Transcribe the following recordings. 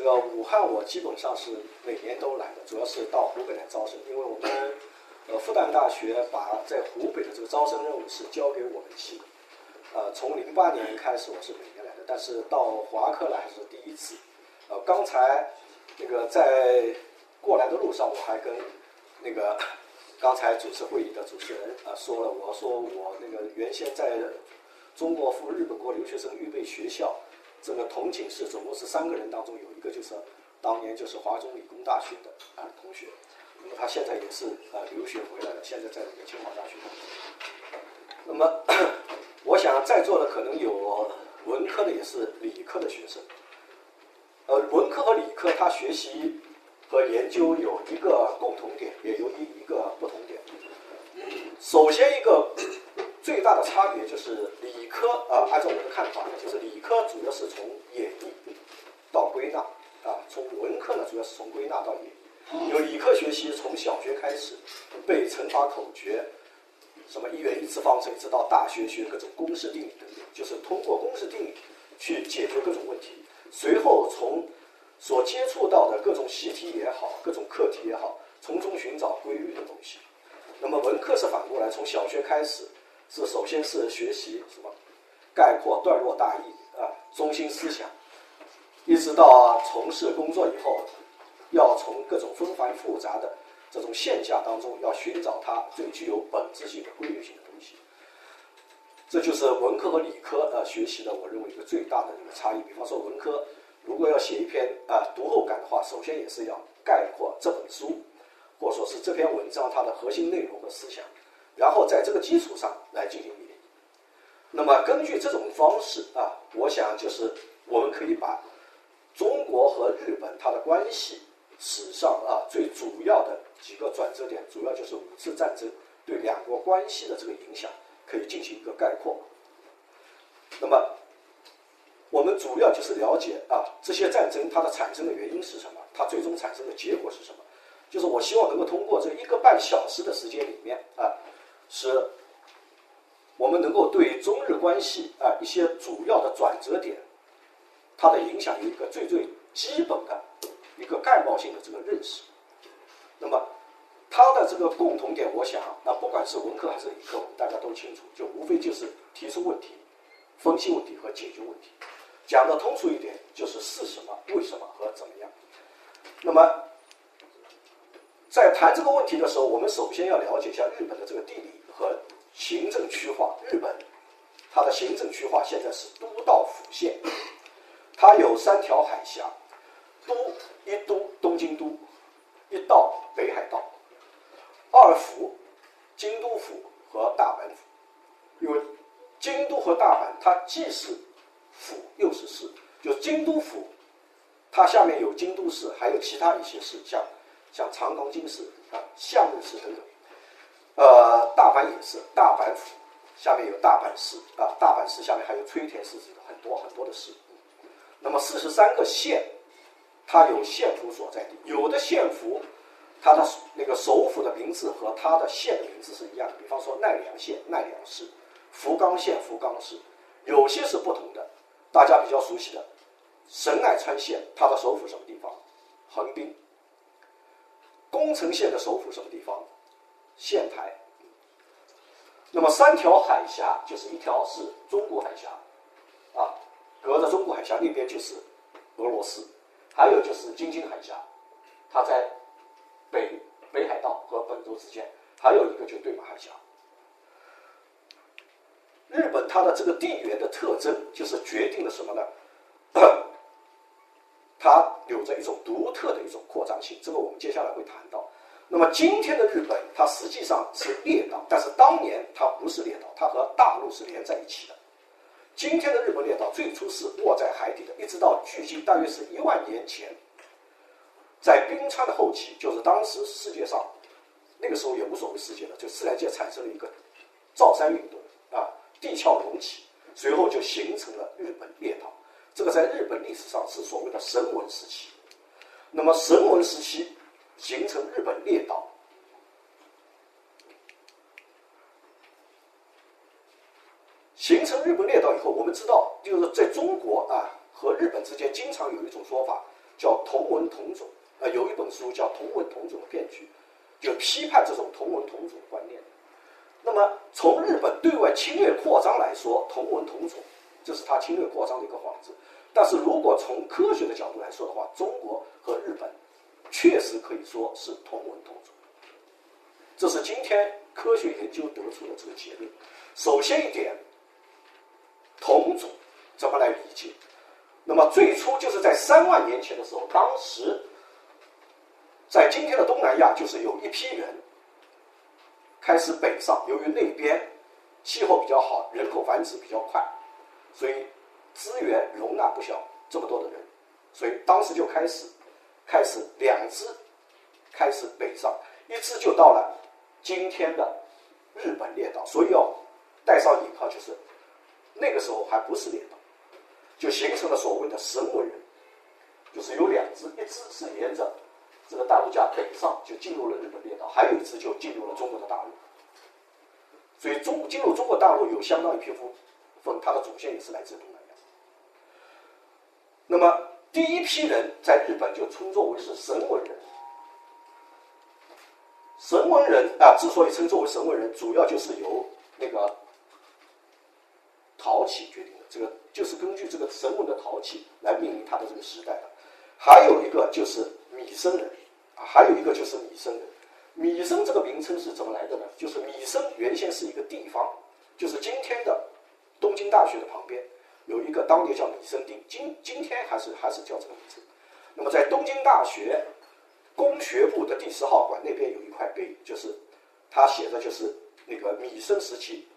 这个武汉我基本上是每年都来的，主要是到湖北来招生，因为我们呃复旦大学把在湖北的这个招生任务是交给我们系，呃，从零八年开始我是每年来的，但是到华科来是第一次。呃，刚才那个在过来的路上，我还跟那个刚才主持会议的主持人呃说了，我说我那个原先在中国赴日本国留学生预备学校。这个同寝室总共是三个人，当中有一个就是当年就是华中理工大学的啊同学，那么他现在也是呃留学回来了，现在在那个清华大学。那么我想在座的可能有文科的，也是理科的学生。呃，文科和理科他学习和研究有一个共同点，也有一一个不同点。首先一个。最大的差别就是理科啊，按照我的看法呢，就是理科主要是从演绎到归纳啊，从文科呢主要是从归纳到演。绎。有理科学习从小学开始背乘法口诀，什么一元一次方程，一直到大学学各种公式定理等等，就是通过公式定理去解决各种问题。随后从所接触到的各种习题也好，各种课题也好，从中寻找规律的东西。那么文科是反过来，从小学开始。是首先是学习什么概括段落大意啊中心思想，一直到从事工作以后，要从各种纷繁复杂的这种现象当中，要寻找它最具有本质性的规律性的东西。这就是文科和理科呃学习的，我认为一个最大的一个差异。比方说文科如果要写一篇啊读后感的话，首先也是要概括这本书，或者说是这篇文章它的核心内容和思想。然后在这个基础上来进行演绎。那么根据这种方式啊，我想就是我们可以把中国和日本它的关系史上啊最主要的几个转折点，主要就是五次战争对两国关系的这个影响，可以进行一个概括。那么我们主要就是了解啊这些战争它的产生的原因是什么，它最终产生的结果是什么。就是我希望能够通过这一个半小时的时间里面啊。是，我们能够对中日关系啊一些主要的转折点，它的影响有一个最最基本的一个概貌性的这个认识。那么，它的这个共同点，我想那，不管是文科还是理科，我们大家都清楚，就无非就是提出问题、分析问题和解决问题。讲的通俗一点，就是是什么、为什么和怎么样。那么，在谈这个问题的时候，我们首先要了解一下日本的这个地理。和行政区划，日本它的行政区划现在是都道府县，它有三条海峡，都一都东京都，一道北海道，二府京都府和大阪府。因为京都和大阪它既是府又是市，就京都府它下面有京都市，还有其他一些市，像像长冈京市啊、厦门市等等。呃，大阪也是，大阪府下面有大阪市啊，大阪市下面还有吹田市很多很多的市。那么四十三个县，它有县府所在地，有的县府，它的那个首府的名字和它的县的名字是一样的，比方说奈良县奈良市，福冈县福冈市，有些是不同的。大家比较熟悉的神奈川县，它的首府什么地方？横滨。宫城县的首府什么地方？县台，那么三条海峡就是一条是中国海峡，啊，隔着中国海峡那边就是俄罗斯，还有就是京津海峡，它在北北海道和本州之间，还有一个就对马海峡。日本它的这个地缘的特征就是决定了什么呢？它有着一种独特的一种扩张性，这个我们接下来会谈到。那么今天的日本，它实际上是列岛，但是当年它不是列岛，它和大陆是连在一起的。今天的日本列岛最初是卧在海底的，一直到距今大约是一万年前，在冰川的后期，就是当时世界上那个时候也无所谓世界了，就自然界产生了一个造山运动啊，地壳隆起，随后就形成了日本列岛。这个在日本历史上是所谓的神文时期。那么神文时期。形成日本列岛，形成日本列岛以后，我们知道，就是在中国啊和日本之间，经常有一种说法叫同文同种，啊，有一本书叫《同文同种的骗局》，就批判这种同文同种观念。那么从日本对外侵略扩张来说，同文同种，这是他侵略扩张的一个幌子。但是如果从科学的角度来说的话，中国和日本确实可以说是同文同种。这是今天科学研究得出的这个结论。首先一点，同种怎么来理解？那么最初就是在三万年前的时候，当时在今天的东南亚，就是有一批人开始北上，由于那边气候比较好，人口繁殖比较快，所以资源容纳不小这么多的人，所以当时就开始开始两支开始北上，一支就到了今天的日本列岛，所以要带上引号，就是那个时候还不是列岛。就形成了所谓的神文人，就是有两支，一支是沿着这个大陆架北上，就进入了日本列岛；还有一支就进入了中国的大陆。所以中进入中国大陆有相当一批部分，它的祖先也是来自东南亚。那么第一批人在日本就称作为是神文人。神文人啊，之所以称作为神文人，主要就是由那个陶器决定的这个。就是根据这个神文的陶器来命名它的这个时代的，还有一个就是米生人，啊，还有一个就是米生人。米生这个名称是怎么来的呢？就是米生原先是一个地方，就是今天的东京大学的旁边有一个当年叫米生町，今今天还是还是叫这个名字。那么在东京大学工学部的第十号馆那边有一块碑，就是它写的就是那个米生时期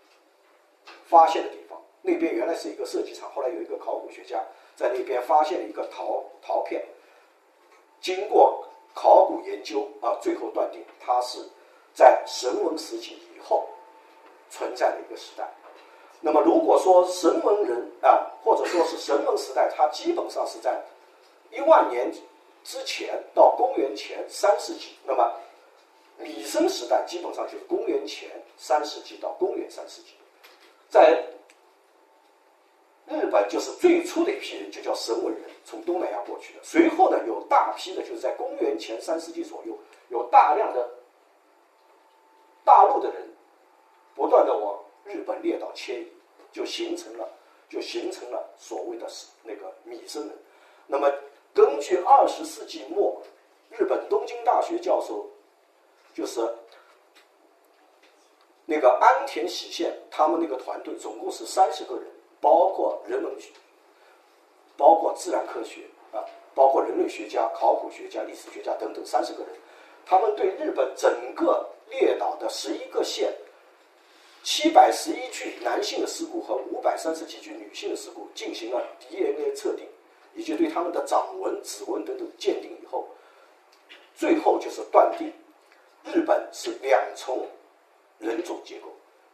发现的地方。那边原来是一个设计厂，后来有一个考古学家在那边发现了一个陶陶片，经过考古研究啊，最后断定它是在神文时期以后存在的一个时代。那么如果说神文人啊，或者说是神文时代，它基本上是在一万年之前到公元前三世纪。那么米生时代基本上就是公元前三世纪到公元三世纪，在日本就是最初的一批人，就叫神文人，从东南亚过去的。随后呢，有大批的，就是在公元前三世纪左右，有大量的大陆的人不断的往日本列岛迁移，就形成了，就形成了所谓的那个米生人。那么，根据二十世纪末日本东京大学教授，就是那个安田喜宪他们那个团队，总共是三十个人。包括人文学，包括自然科学啊，包括人类学家、考古学家、历史学家等等三十个人，他们对日本整个列岛的十一个县、七百十一具男性的尸骨和五百三十几具女性的尸骨进行了 DNA 测定，以及对他们的掌纹、指纹等等鉴定以后，最后就是断定日本是两重人种结构，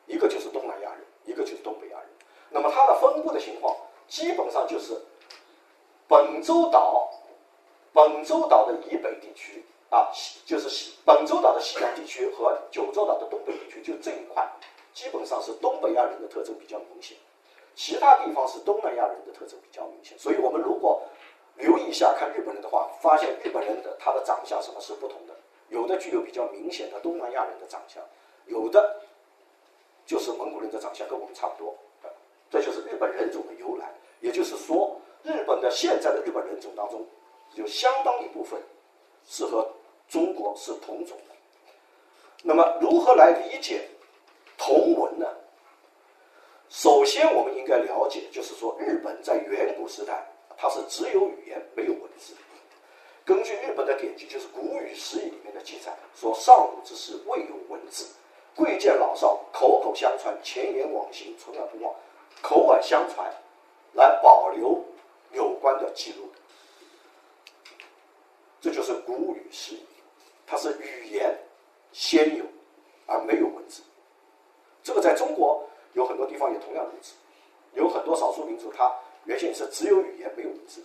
一个就是东南亚人，一个就是东北亚人。那么它的分布的情况，基本上就是本州岛、本州岛的以北地区啊，就是西本州岛的西南地区和九州岛的东北地区，就这一块，基本上是东北亚人的特征比较明显，其他地方是东南亚人的特征比较明显。所以我们如果留意一下看日本人的话，发现日本人的他的长相什么是不同的，有的具有比较明显的东南亚人的长相，有的就是蒙古人的长相，跟我们差不多。这就是日本人种的由来，也就是说，日本的现在的日本人种当中，有相当一部分是和中国是同种的。那么，如何来理解同文呢？首先，我们应该了解，就是说，日本在远古时代，它是只有语言没有文字。根据日本的典籍，就是《古语十义》里面的记载，说上古之时未有文字，贵贱老少口口相传，前言往行，存而不忘。口耳相传，来保留有关的记录，这就是古语诗语，它是语言先有，而没有文字。这个在中国有很多地方也同样如此，有很多少数民族，它原先也是只有语言没有文字。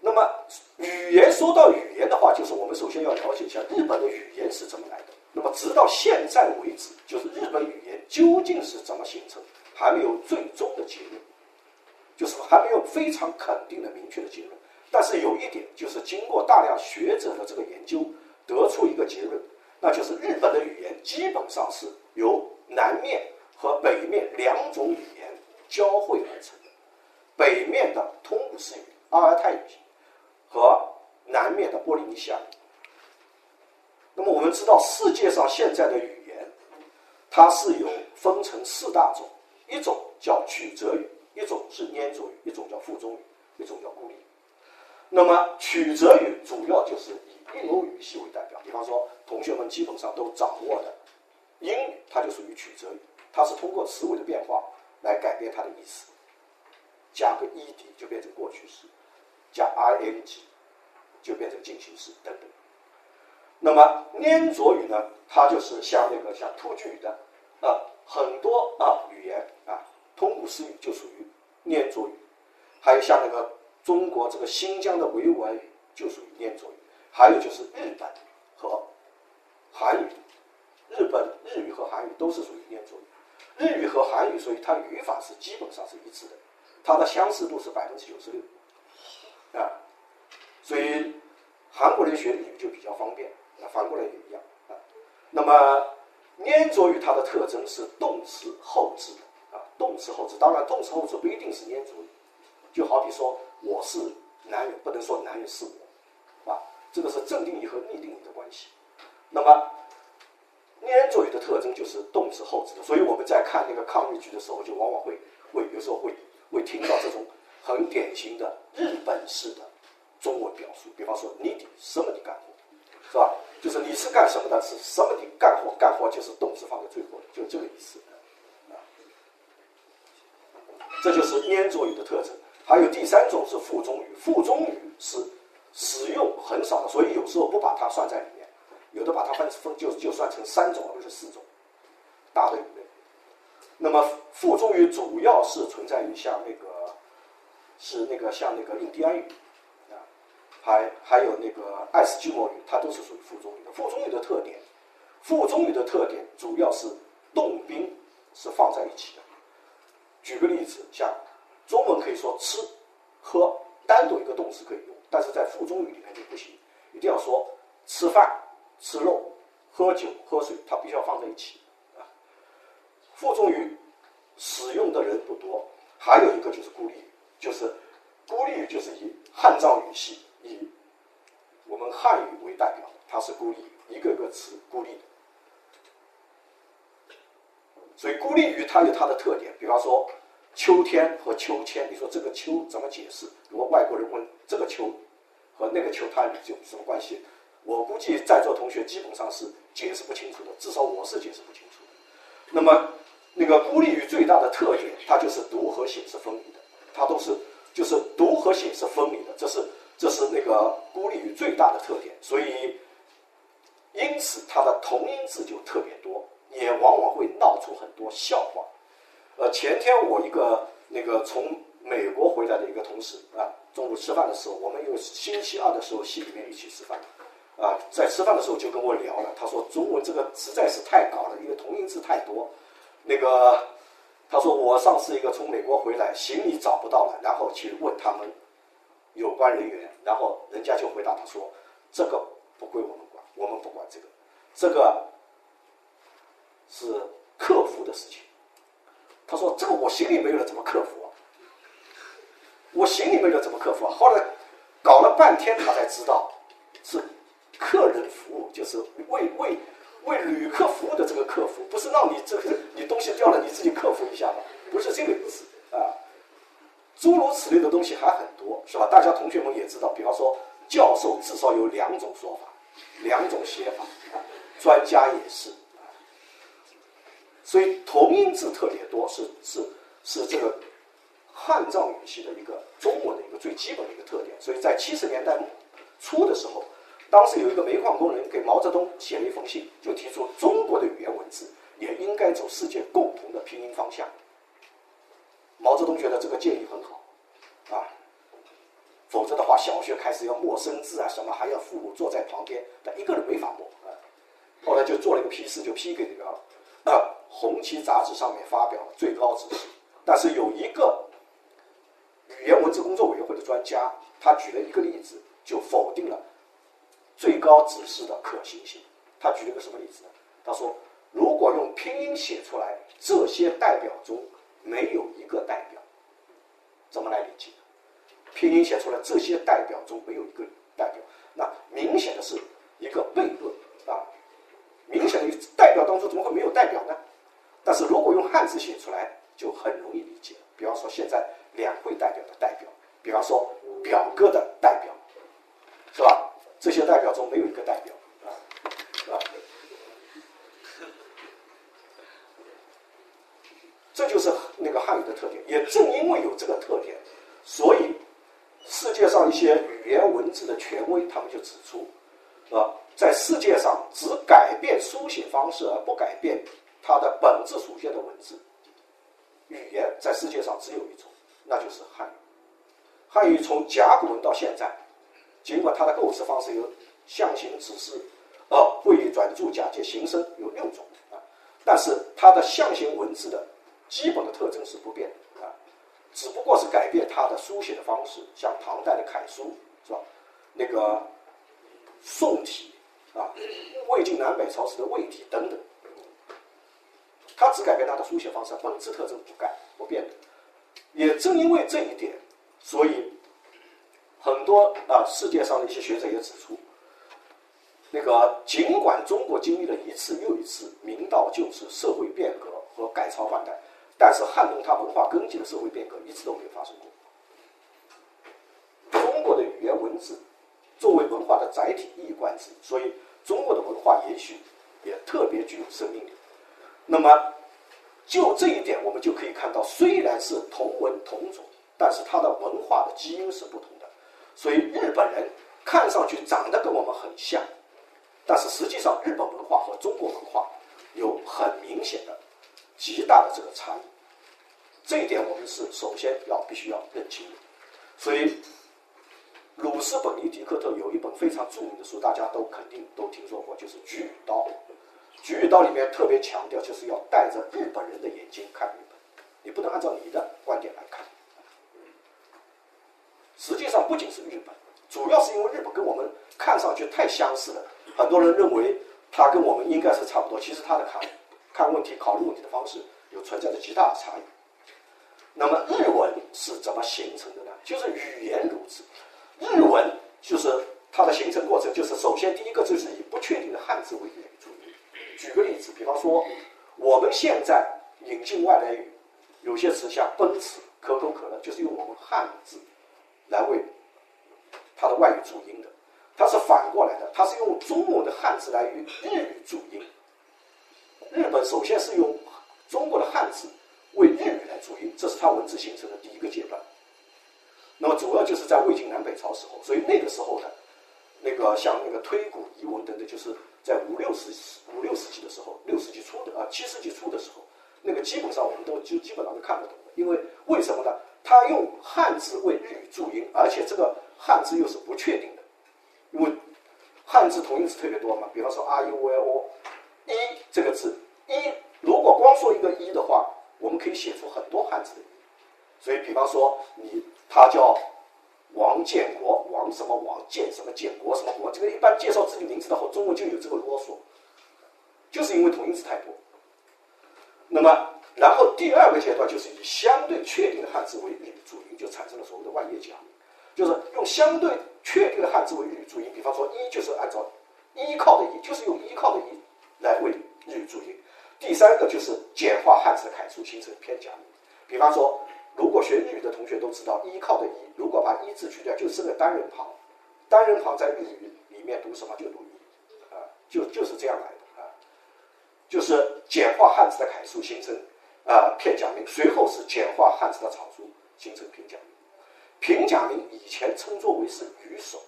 那么语言说到语言的话，就是我们首先要了解一下日本的语言是怎么来的。那么直到现在为止，就是日本语言究竟是怎么形成，还没有最终的结论，就是还没有非常肯定的、明确的结论。但是有一点，就是经过大量学者的这个研究，得出一个结论，那就是日本的语言基本上是由南面和北面两种语言交汇而成的。北面的通古斯语、阿尔泰语和南面的波利尼西亚语。那么我们知道，世界上现在的语言，它是有分成四大种，一种叫曲折语，一种是粘着语，一种叫附中语，一种叫孤立语。那么曲折语主要就是以印欧语系为代表，比方说同学们基本上都掌握的英语，它就属于曲折语，它是通过词尾的变化来改变它的意思，加个 ed 就变成过去式，加 ing 就变成进行式等等。那么粘着语呢，它就是像那个像突厥语的啊很多啊语言啊，通古斯语就属于粘着语，还有像那个。中国这个新疆的维吾尔语就属于粘着语，还有就是日本和韩语，日本日语和韩语都是属于粘着语。日语和韩语，所以它语法是基本上是一致的，它的相似度是百分之九十六啊。所以韩国人学日语就比较方便，那反过来也一样啊。那么粘着语它的特征是动词后置的啊，动词后置，当然动词后置不一定是粘着语，就好比说。我是男人，不能说男人是我，啊，这个是正定义和逆定义的关系。那么，粘着语的特征就是动词后置的，所以我们在看那个抗日剧的时候，就往往会会有时候会会听到这种很典型的日本式的中文表述，比方说你的什么的干活，是吧？就是你是干什么的？是什么的干活？干活就是动词放在最后的，就这个意思。啊，这就是粘着语的特征。还有第三种是附中语，附中语是使用很少的，所以有时候不把它算在里面，有的把它分分就就算成三种而不是四种大的语类。那么附中语主要是存在于像那个是那个像那个印第安语啊，还还有那个爱斯基摩语，它都是属于附中语的。附中语的特点，附中语的特点主要是动宾是放在一起的。举个例子，像。中文可以说吃、喝，单独一个动词可以用，但是在附中语里面就不行，一定要说吃饭、吃肉、喝酒、喝水，它必须要放在一起啊。附中语使用的人不多，还有一个就是孤立，就是孤立语就是以汉藏语系、以我们汉语为代表，它是孤立，一个个词孤立的。所以孤立语它有它的特点，比方说。秋天和秋千，你说这个秋怎么解释？如果外国人问这个秋和那个秋，它有什么关系？我估计在座同学基本上是解释不清楚的，至少我是解释不清楚的。那么，那个孤立语最大的特点，它就是读和写是分离的，它都是就是读和写是分离的，这是这是那个孤立语最大的特点。所以，因此它的同音字就特别多，也往往会闹出很多笑话。呃，前天我一个那个从美国回来的一个同事啊，中午吃饭的时候，我们有星期二的时候系里面一起吃饭，啊，在吃饭的时候就跟我聊了，他说中文这个实在是太搞了，因为同音字太多。那个他说我上次一个从美国回来，行李找不到了，然后去问他们有关人员，然后人家就回答他说这个不归我们管，我们不管这个，这个是客服的事情。他说：“这个我行李没有了，怎么克服啊？我行李没有了，怎么克服啊？”后来搞了半天，他才知道是客人服务，就是为为为旅客服务的这个客服，不是让你这个你东西掉了你自己克服一下吧？不是这个意思啊。诸如此类的东西还很多，是吧？大家同学们也知道，比方说教授至少有两种说法，两种写法，专家也是。所以同音字特别多，是是是这个汉藏语系的一个中文的一个最基本的一个特点。所以在七十年代初的时候，当时有一个煤矿工人给毛泽东写了一封信，就提出中国的语言文字也应该走世界共同的拼音方向。毛泽东觉得这个建议很好，啊，否则的话，小学开始要默生字啊，什么还要父母坐在旁边，但一个人没法默啊。后来就做了一个批示，就批给那个啊。《红旗》杂志上面发表了最高指示，但是有一个语言文字工作委员会的专家，他举了一个例子，就否定了最高指示的可行性。他举了个什么例子呢？他说，如果用拼音写出来，这些代表中没有一个代表，怎么来理解？拼音写出来，这些代表中没有一个代表，那明显的是一个悖论啊！明显的代表当中怎么会没有代表呢？但是如果用汉字写出来，就很容易理解。比方说，现在两会代表的代表，比方说表哥的代表，这些代表中没有一个代表啊，啊，这就是那个汉语的特点。也正因为有这个特点，所以世界上一些语言文字的权威，他们就指出，啊，在世界上只改变书写方式而不改变它的本质属性的文字。语言在世界上只有一种，那就是汉语。汉语从甲骨文到现在，尽管它的构词方式有象形、指示、哦、会意、转注、假借、形声有六种啊，但是它的象形文字的基本的特征是不变的啊，只不过是改变它的书写的方式，像唐代的楷书是吧？那个宋体啊，魏晋南北朝时的魏体等等。它只改变它的书写方式，本质特征不改不变的。也正因为这一点，所以很多啊世界上的一些学者也指出，那个尽管中国经历了一次又一次明道旧时社会变革和改朝换代，但是撼动它文化根基的社会变革一次都没有发生过。中国的语言文字作为文化的载体一以贯之，所以中国的文化也许也特别具有生命力。那么，就这一点，我们就可以看到，虽然是同文同种，但是它的文化的基因是不同。所以日本人看上去长得跟我们很像，但是实际上日本文化和中国文化有很明显的、极大的这个差异。这一点我们是首先要必须要认清的。所以，鲁斯本尼迪克特有一本非常著名的书，大家都肯定都听说过，就是《菊与刀》。《菊与刀》里面特别强调，就是要带着日本人的眼睛看日本，你不能按照你的观点来看。实际上，不仅是日本，主要是因为日本跟我们看上去太相似了，很多人认为它跟我们应该是差不多。其实它的看看问题、考虑问题的方式有存在着极大的差异。那么，日文是怎么形成的呢？就是语言如此，日文就是它的形成过程，就是首先第一个就是以不确定的汉字为语。举个例子，比方说，我们现在引进外来语，有些词像奔驰、可口可乐，就是用我们汉字来为它的外语注音的。它是反过来的，它是用中文的汉字来与日语注音。日本首先是用中国的汉字为日语来注音，这是它文字形成的第一个阶段。那么主要就是在魏晋南北朝时候，所以那个时候呢，那个像那个推古遗文等等，就是。在五六世五六世纪的时候，六世纪初的啊七世纪初的时候，那个基本上我们都就基本上都看不懂的，因为为什么呢？他用汉字为日语注音，而且这个汉字又是不确定的，因为汉字同音字特别多嘛。比方说 r u l o，一这个字一，如果光说一个一的话，我们可以写出很多汉字的。所以，比方说你他叫。王建国，王什么王建什么建国什么国，这个一般介绍自己名字的话，中文就有这个啰嗦，就是因为同音字太多。那么，然后第二个阶段就是以相对确定的汉字为日语注音，就产生了所谓的万叶假名，就是用相对确定的汉字为日语注音。比方说，一就是按照依靠的依，就是用依靠的依来为日语注音。第三个就是简化汉字的楷书，形成偏假名。比方说。如果学日语的同学都知道，依靠的依，如果把一字去掉，就剩个单人旁。单人旁在日语里面读什么？就读一，啊，就就是这样来的啊。就是简化汉字的楷书，形成啊片假名，随后是简化汉字的草书，形成平假名。平假名以前称作为是女手，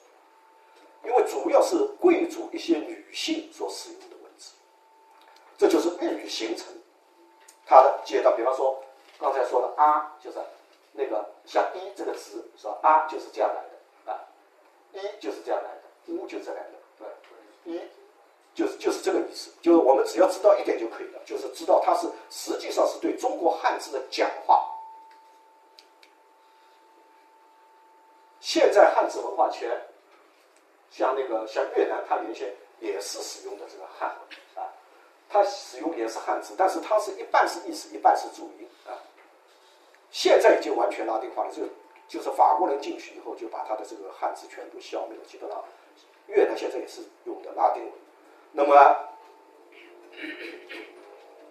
因为主要是贵族一些女性所使用的文字。这就是日语形成它的阶段，比方说。刚才说的啊，就是那个像一这个词，是吧？啊就是这样来的啊，一就是这样来的，乌就这样来的，对，一就是就是这个意思。就是我们只要知道一点就可以了，就是知道它是实际上是对中国汉字的讲话。现在汉字文化圈，像那个像越南，它原先也是使用的这个汉啊，它使用也是汉字，但是它是一半是意思，一半是注音啊。现在已经完全拉丁化了，就就是法国人进去以后，就把它的这个汉字全部消灭了，基本上越南现在也是用的拉丁文。那么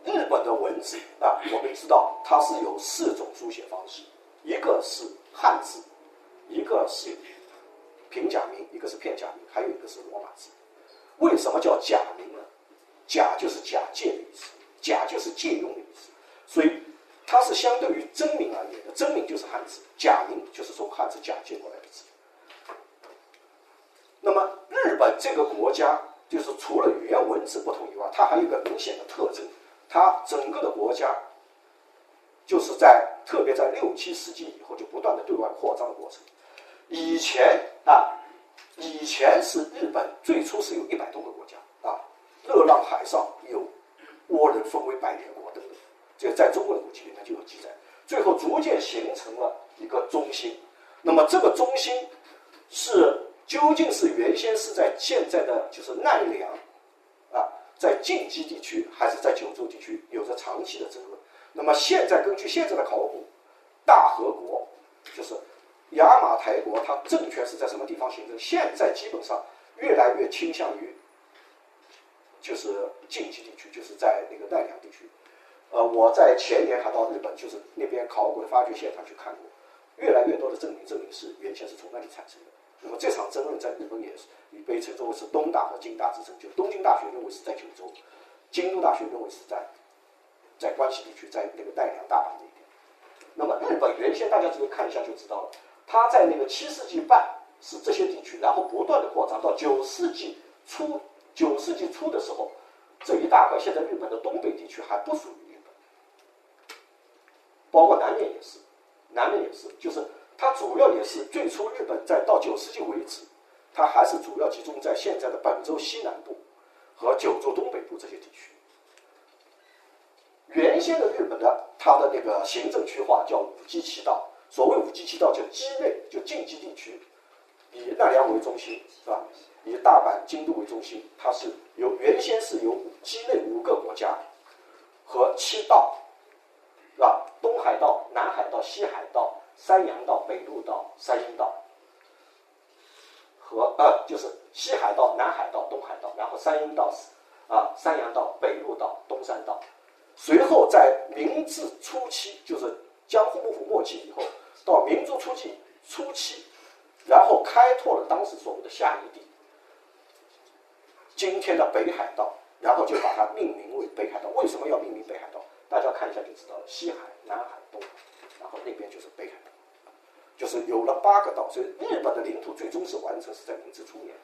日本的文字啊，我们知道它是有四种书写方式，一个是汉字，一个是平假名，一个是片假名，还有一个是罗马字。为什么叫假名呢？假就是假借的意思，假就是借用的意思，所以它是相对于真名而言的。真名就是汉字，假名就是从汉字假借过来的字。那么日本这个国家，就是除了语言文字不同以外，它还有一个明显的特征。它整个的国家，就是在特别在六七世纪以后，就不断的对外扩张的过程。以前啊，以前是日本最初是有一百多个国家啊，热浪海上有倭人分为百年国等等，这个在中国的古籍里面就有记载。最后逐渐形成了一个中心，那么这个中心是究竟是原先是在现在的就是奈良啊。在近畿地区还是在九州地区有着长期的争论。那么现在根据现在的考古，大和国就是雅马台国，它政权是在什么地方形成？现在基本上越来越倾向于就是近畿地区，就是在那个奈良地区。呃，我在前年还到日本，就是那边考古的发掘现场去看过，越来越多的证明证明是原先是从那里产生的。那么这场争论在日本也是也被称作为是东大和京大之争，就东京大学认为是在九州，京都大学认为是在在关西地区，在那个奈良、大阪那边。那么日本原先大家只要看一下就知道了，它在那个七世纪半是这些地区，然后不断的扩张到九世纪初，九世纪初的时候，这一大块现在日本的东北地区还不属于日本，包括南面也是，南面也是，就是。它主要也是最初日本在到九世纪为止，它还是主要集中在现在的本州西南部和九州东北部这些地区。原先的日本的它的那个行政区划叫五畿七道，所谓五畿七道就畿内就近畿地区，以奈良为中心是吧？以大阪、京都为中心，它是由原先是由畿内五个国家和七道是吧？东海道、南海道、西海道。山阳道、北陆道、山阴道和呃，就是西海道、南海道、东海道，然后山阴道是啊，山阳道、北陆道、东山道。随后在明治初期，就是江户幕府末期以后，到明治初期初期，然后开拓了当时所谓的下一地，今天的北海道，然后就把它命名为北海道。为什么要命名北海道？大家看一下就知道了。西海、南海、东海，然后那边就是北海。就是有了八个岛，所以日本的领土最终是完成是在明治初年，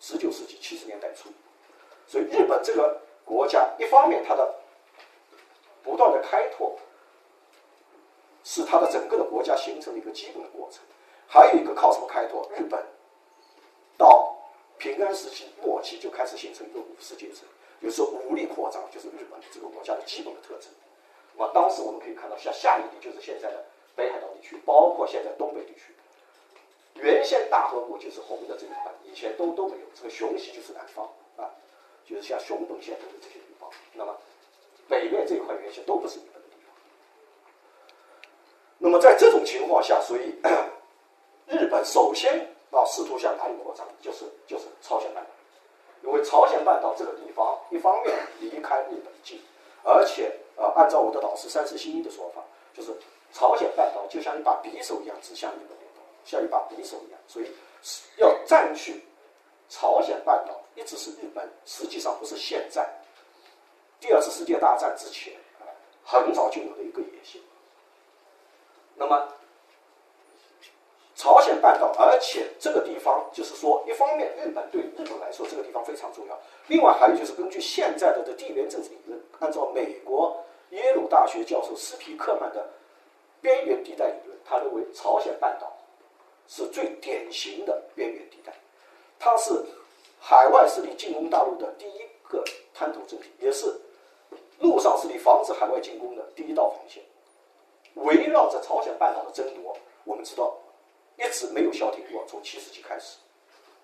十九世纪七十年代初。所以日本这个国家，一方面它的不断的开拓，是它的整个的国家形成的一个基本的过程；还有一个靠什么开拓？日本到平安时期末期就开始形成一个武士阶层，就是武力扩张，就是日本这个国家的基本的特征。那么当时我们可以看到，像下一地就是现在的。北海道地区，包括现在东北地区，原先大和国就是红的这一块，以前都都没有。这个熊系就是南方啊，就是像熊本县等的这些地方。那么北面这一块原先都不是日本的地方。那么在这种情况下，所以 日本首先啊试图向哪里扩张，就是就是朝鲜半岛，因为朝鲜半岛这个地方一方面离开日本近，而且呃按照我的导师三石新一的说法，就是。朝鲜半岛就像一把匕首一样指向日本，像一把匕首一样，所以要占据朝鲜半岛，一直是日本。实际上不是现在，第二次世界大战之前，很早就有的一个野心。那么，朝鲜半岛，而且这个地方就是说，一方面日本对日本来说这个地方非常重要，另外还有就是根据现在的的地缘政治理论，按照美国耶鲁大学教授斯皮克曼的。边缘地带理论，他认为朝鲜半岛是最典型的边缘地带，它是海外势力进攻大陆的第一个滩头阵地，也是陆上势力防止海外进攻的第一道防线。围绕着朝鲜半岛的争夺，我们知道一直没有消停过，从七世纪开始，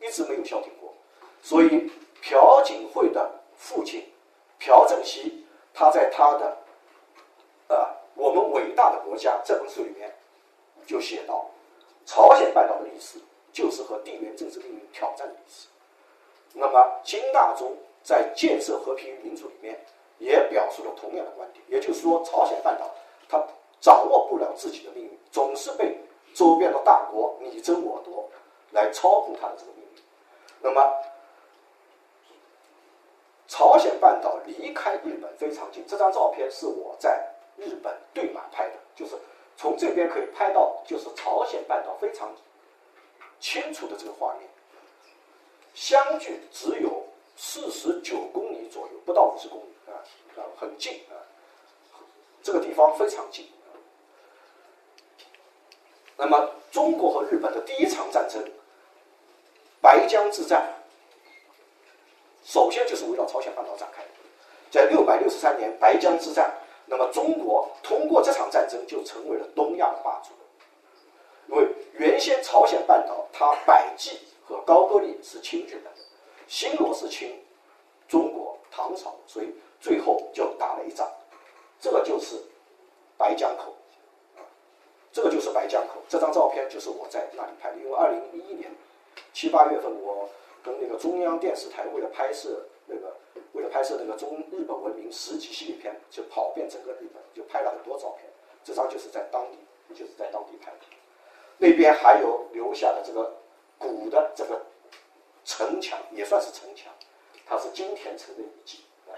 一直没有消停过。所以朴槿惠的父亲朴正熙，他在他的《我们伟大的国家》这本书里面就写到，朝鲜半岛的历史就是和地缘政治命运挑战的历史。那么金大中在《建设和平与民主》里面也表述了同样的观点，也就是说，朝鲜半岛它掌握不了自己的命运，总是被周边的大国你争我夺来操控它的这个命运。那么，朝鲜半岛离开日本非常近，这张照片是我在日本对马拍的，就是从这边可以拍到，就是朝鲜半岛非常清楚的这个画面。相距只有四十九公里左右，不到五十公里啊，啊，很近啊，这个地方非常近。那么，中国和日本的第一场战争——白江之战，首先就是围绕朝鲜半岛展开的。在六百六十三年白江之战，那么中国通过这场战争就成为了东亚的霸主，因为原先朝鲜半岛它百济。和高句丽是亲日本的，新罗是亲中国唐朝，所以最后就打了一仗，这个就是白江口，这个就是白江口。这张照片就是我在那里拍的，因为二零一一年七八月份，我跟那个中央电视台为了拍摄那个为了拍摄那个中日本文明十集系列片，就跑遍整个日本，就拍了很多照片。这张就是在当地，就是在当地拍的。那边还有留下的这个。古的这个城墙也算是城墙，它是金田城的遗迹，啊，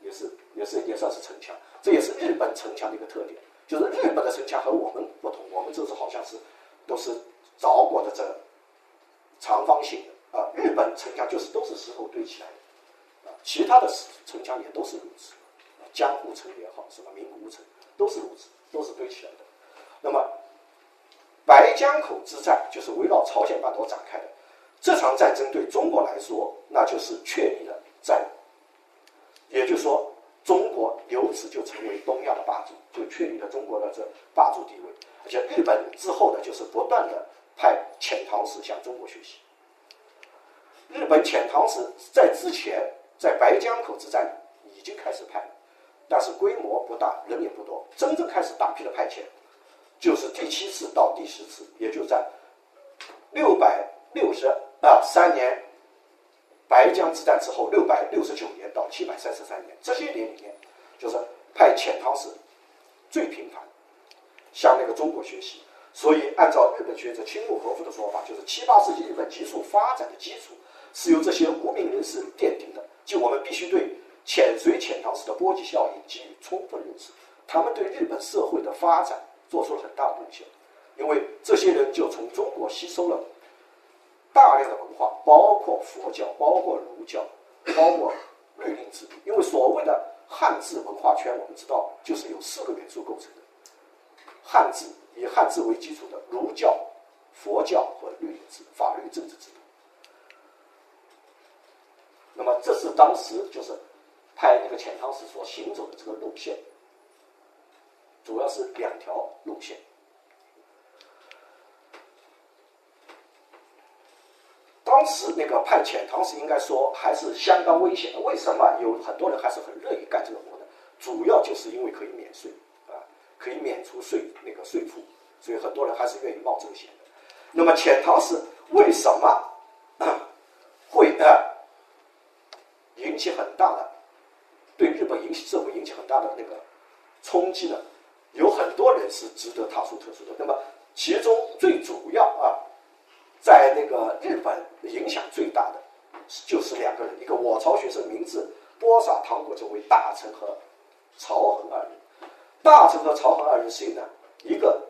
也是也是也算是城墙。这也是日本城墙的一个特点，就是日本的城墙和我们不同，我们这是好像是都是凿过的这长方形的啊，日本城墙就是都是石头堆起来的，其他的城墙也都是如此，江户城也好，什么名古屋城都是如此，都是堆起来的。那么。白江口之战就是围绕朝鲜半岛展开的，这场战争对中国来说，那就是确立了战，也就是说，中国由此就成为东亚的霸主，就确立了中国的这霸主地位。而且日本之后呢，就是不断的派遣唐使向中国学习。日本遣唐使在之前在白江口之战已经开始派了，但是规模不大，人也不多，真正开始大批的派遣。就是第七次到第十次，也就在六百六十啊三年白江之战之后，六百六十九年到七百三十三年这些年里面，就是派遣唐使最频繁，向那个中国学习。所以，按照日本学者青木和夫的说法，就是七八世纪日本急速发展的基础是由这些无名人士奠定的。就我们必须对遣隋遣唐使的波及效应给予充分认识，他们对日本社会的发展。做出了很大的贡献，因为这些人就从中国吸收了大量的文化，包括佛教、包括儒教、包括律令制度。因为所谓的汉字文化圈，我们知道就是由四个元素构成的：汉字以汉字为基础的儒教、佛教和律令制、法律政治制度。那么，这是当时就是派那个遣唐使所行走的这个路线。主要是两条路线。当时那个派遣唐使应该说还是相当危险的。为什么有很多人还是很乐意干这个活呢？主要就是因为可以免税啊，可以免除税那个税负，所以很多人还是愿意冒这个险的。那么遣唐使为什么会呃引起很大的对日本引起社会引起很大的那个冲击呢？有很多人是值得他说特殊的，那么其中最主要啊，在那个日本影响最大的就是两个人，一个我朝学生名字波萨唐国这位大臣和曹衡二人。大臣和曹衡二人谁呢？一个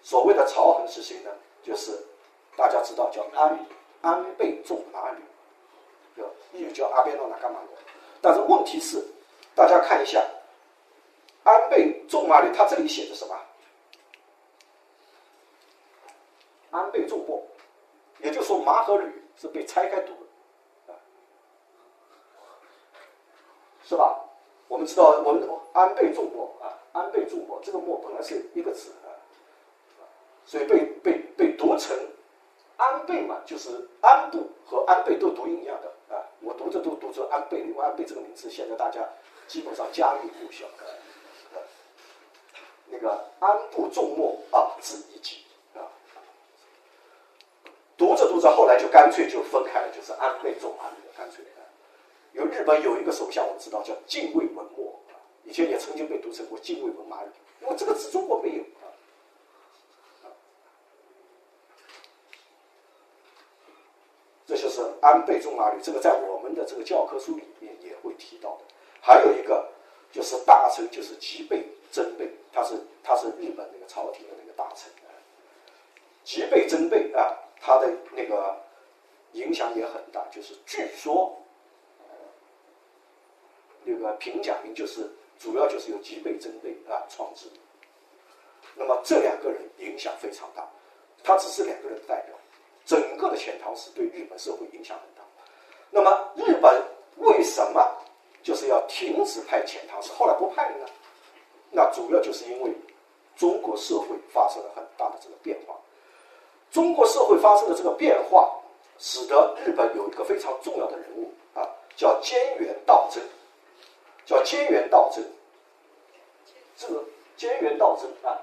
所谓的曹衡是谁呢？就是大家知道叫安安倍仲麻吕，叫日语叫阿贝诺那干嘛的。但是问题是，大家看一下。安倍仲麻吕，他这里写的什么？安倍仲末，也就是说麻和吕是被拆开读的，是吧？我们知道，我们安倍仲末啊，安倍仲末这个墨本来是一个字啊，所以被被被读成安倍嘛，就是安部和安倍都读音一样的。我读着都读着安倍，因为安倍这个名字现在大家基本上家喻户晓。那个安部重末啊，字一己啊，读着读着，后来就干脆就分开了，就是安倍重麻，干脆啊。因为日本有一个首相，我知道叫近卫文墨，以前也曾经被读成过近卫文麻，因为这个字中国没有啊。这就是安倍重麻吕，这个在我们的这个教科书里面也会提到的。还有一个就是大臣，就是吉备真备。他是他是日本那个朝廷的那个大臣，吉备真备啊，他的那个影响也很大。就是据说那个平假名就是主要就是由吉备真备啊创制。那么这两个人影响非常大，他只是两个人的代表，整个的遣唐使对日本社会影响很大。那么日本为什么就是要停止派遣唐使，后来不派了呢？那主要就是因为中国社会发生了很大的这个变化，中国社会发生的这个变化，使得日本有一个非常重要的人物啊，叫菅原道真，叫菅原道真。这个菅原道真啊，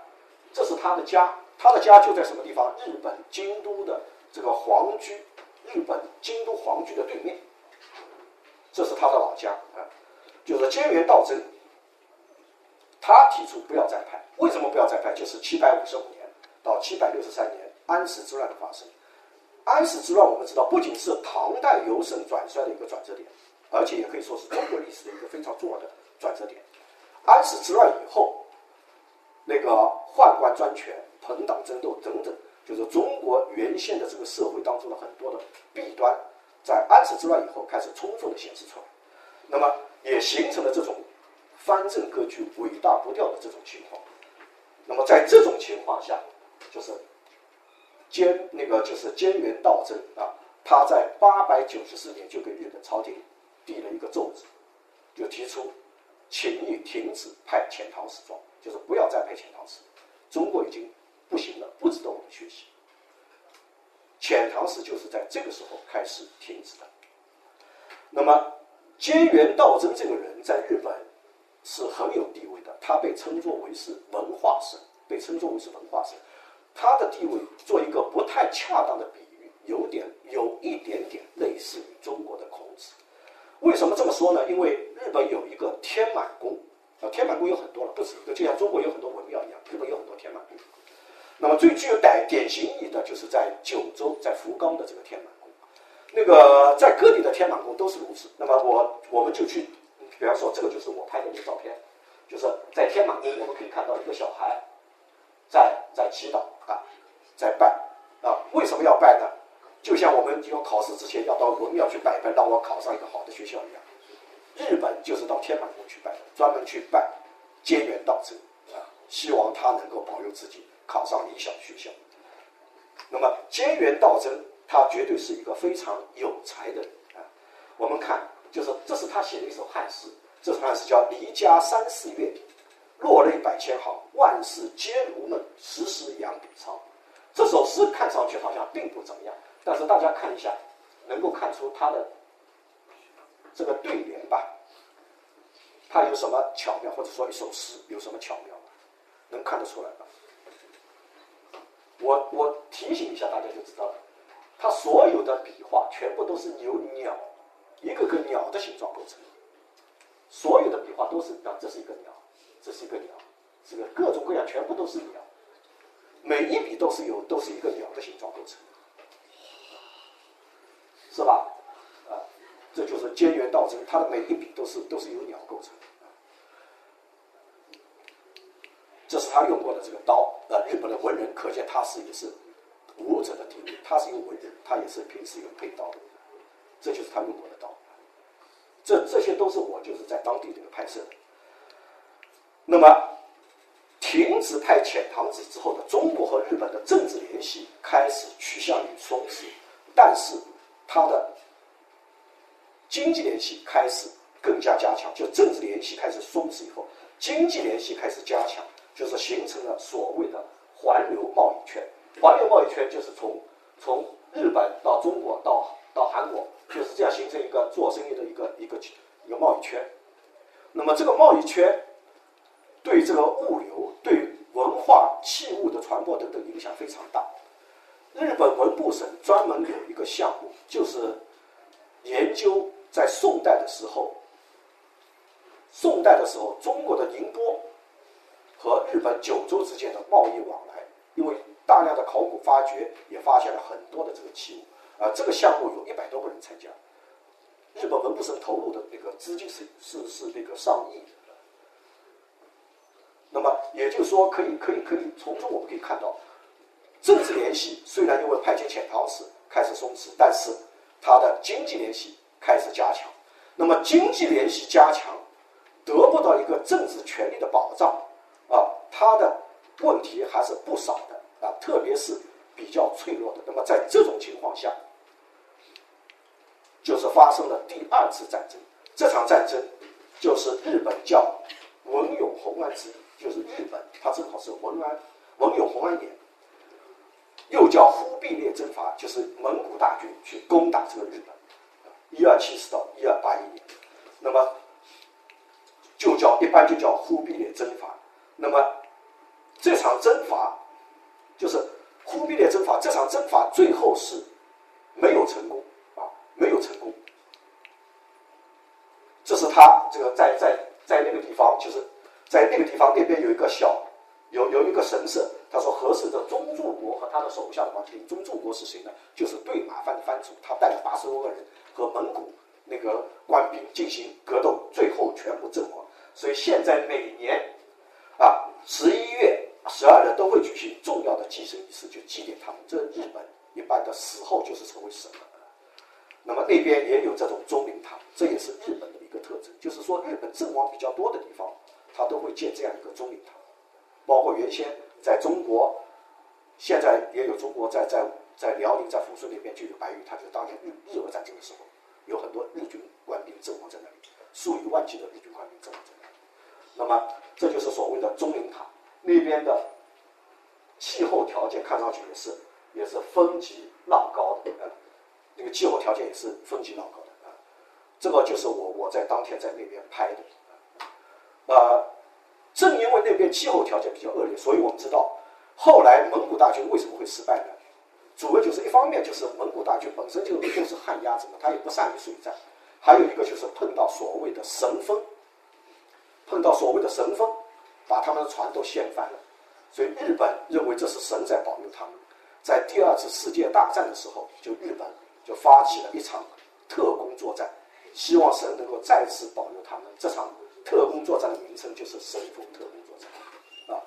这是他的家，他的家就在什么地方？日本京都的这个皇居，日本京都皇居的对面，这是他的老家啊，就是菅原道真。他提出不要再派，为什么不要再派？就是七百五十五年到七百六十三年安史之乱的发生。安史之乱我们知道，不仅是唐代由盛转衰的一个转折点，而且也可以说是中国历史的一个非常重要的转折点。安史之乱以后，那个宦官专权、朋党争斗等等，就是中国原先的这个社会当中的很多的弊端，在安史之乱以后开始充分的显示出来，那么也形成了这种。藩镇割据、尾大不掉的这种情况，那么在这种情况下，就是菅那个就是菅原道真啊，他在八百九十四年就给日本朝廷递了一个奏折，就提出请你停止派遣唐使状，就是不要再派遣唐使，中国已经不行了，不值得我们学习。遣唐使就是在这个时候开始停止的。那么菅原道真这个人在日本。是很有地位的，他被称作为是文化神，被称作为是文化神。他的地位做一个不太恰当的比喻，有点有一点点类似于中国的孔子。为什么这么说呢？因为日本有一个天满宫，啊，天满宫有很多了，不止一个，就像中国有很多文庙一样，日本有很多天满宫。那么最具有典典型意义的就是在九州，在福冈的这个天满宫。那个在各地的天满宫都是如此。那么我我们就去。比方说，这个就是我拍的一个照片，就是在天满宫，我们可以看到一个小孩在在祈祷啊，在拜啊。为什么要拜呢？就像我们要考试之前要到文庙去拜拜，让我考上一个好的学校一样。日本就是到天满宫去拜，专门去拜菅原道真啊，希望他能够保佑自己考上理想学校。那么菅原道真他绝对是一个非常有才的人啊。我们看。就是这是他写的一首汉诗，这首汉诗叫《离家三四月，落泪百千行，万事皆如梦，时时养笔抄。这首诗看上去好像并不怎么样，但是大家看一下，能够看出他的这个对联吧？他有什么巧妙，或者说一首诗有什么巧妙，能看得出来吧？我我提醒一下大家就知道了，他所有的笔画全部都是由鸟。一个个鸟的形状构成，所有的笔画都是啊，这是一个鸟，这是一个鸟，这个各种各样全部都是鸟，每一笔都是由都是一个鸟的形状构成，是吧？啊，这就是菅原道真，它的每一笔都是都是由鸟构成，是他用过的这个刀呃，日本的文人，可见他是也是武者的地位，他是一个文人，他也是平时有配刀的。这就是他用过的刀，这这些都是我就是在当地这个拍摄的。那么，停止派遣唐使之后的中国和日本的政治联系开始趋向于松弛，但是它的经济联系开始更加加强。就政治联系开始松弛以后，经济联系开始加强，就是形成了所谓的环流贸易圈。环流贸易圈就是从从日本到中国到到韩国，就是这样形成一个做生意的一个一个一个贸易圈。那么这个贸易圈对这个物流、对文化、器物的传播等等影响非常大。日本文部省专门有一个项目，就是研究在宋代的时候，宋代的时候中国的宁波和日本九州之间的贸易往来，因为大量的考古发掘也发现了很多的这个器物，啊，这个项目有一百多个人参加，日本文部省投入的那个资金是是是那个上亿。那么也就是说，可以可以可以从中我们可以看到。政治联系虽然因为派遣遣唐使开始松弛，但是它的经济联系开始加强。那么经济联系加强，得不到一个政治权利的保障，它的问题还是不少的啊，特别是比较脆弱的。那么在这种情况下，就是发生了第二次战争。这场战争就是日本叫文永弘安之，就是日本它正好是文安文永弘安年。又叫忽必烈征伐，就是蒙古大军去攻打这个日本，一二七四到一二八一年，那么就叫一般就叫忽必烈征伐。那么这场征伐就是忽必烈征伐，这场征伐最后是没有成功啊，没有成功。这是他这个在在在那个地方，就是在那个地方那边有一个小有有一个神社。他说：“合适的中柱国和他的手下的话，中柱国是谁呢？就是对马藩的藩主，他带了八十多个人和蒙古那个官兵进行格斗，最后全部阵亡。所以现在每年十一月十二日都会举行重要的祭神仪式，就祭奠他们。这日本一般的死后就是成为神了。那么那边也有这种钟灵堂，这也是日本的一个特征，就是说日本阵亡比较多的地方，他都会建这样一个钟灵堂，包括原先。”在中国，现在也有中国在在在辽宁在抚顺那边就有白玉，它就当年日日俄战争的时候，有很多日军官兵阵亡在那里，数以万计的日军官兵阵亡在那里。那么这就是所谓的中林塔那边的气候条件，看上去也是也是风急浪高的，呃，那个气候条件也是风急浪高的啊。这个就是我我在当天在那边拍的，啊。呃正因为那边气候条件比较恶劣，所以我们知道，后来蒙古大军为什么会失败呢？主要就是一方面就是蒙古大军本身就就是旱鸭子嘛，他也不善于水战；还有一个就是碰到所谓的神风，碰到所谓的神风，把他们的船都掀翻了。所以日本认为这是神在保佑他们。在第二次世界大战的时候，就日本就发起了一场特工作战，希望神能够再次保佑他们。这场。特工作战的名称就是神风特工作战，啊，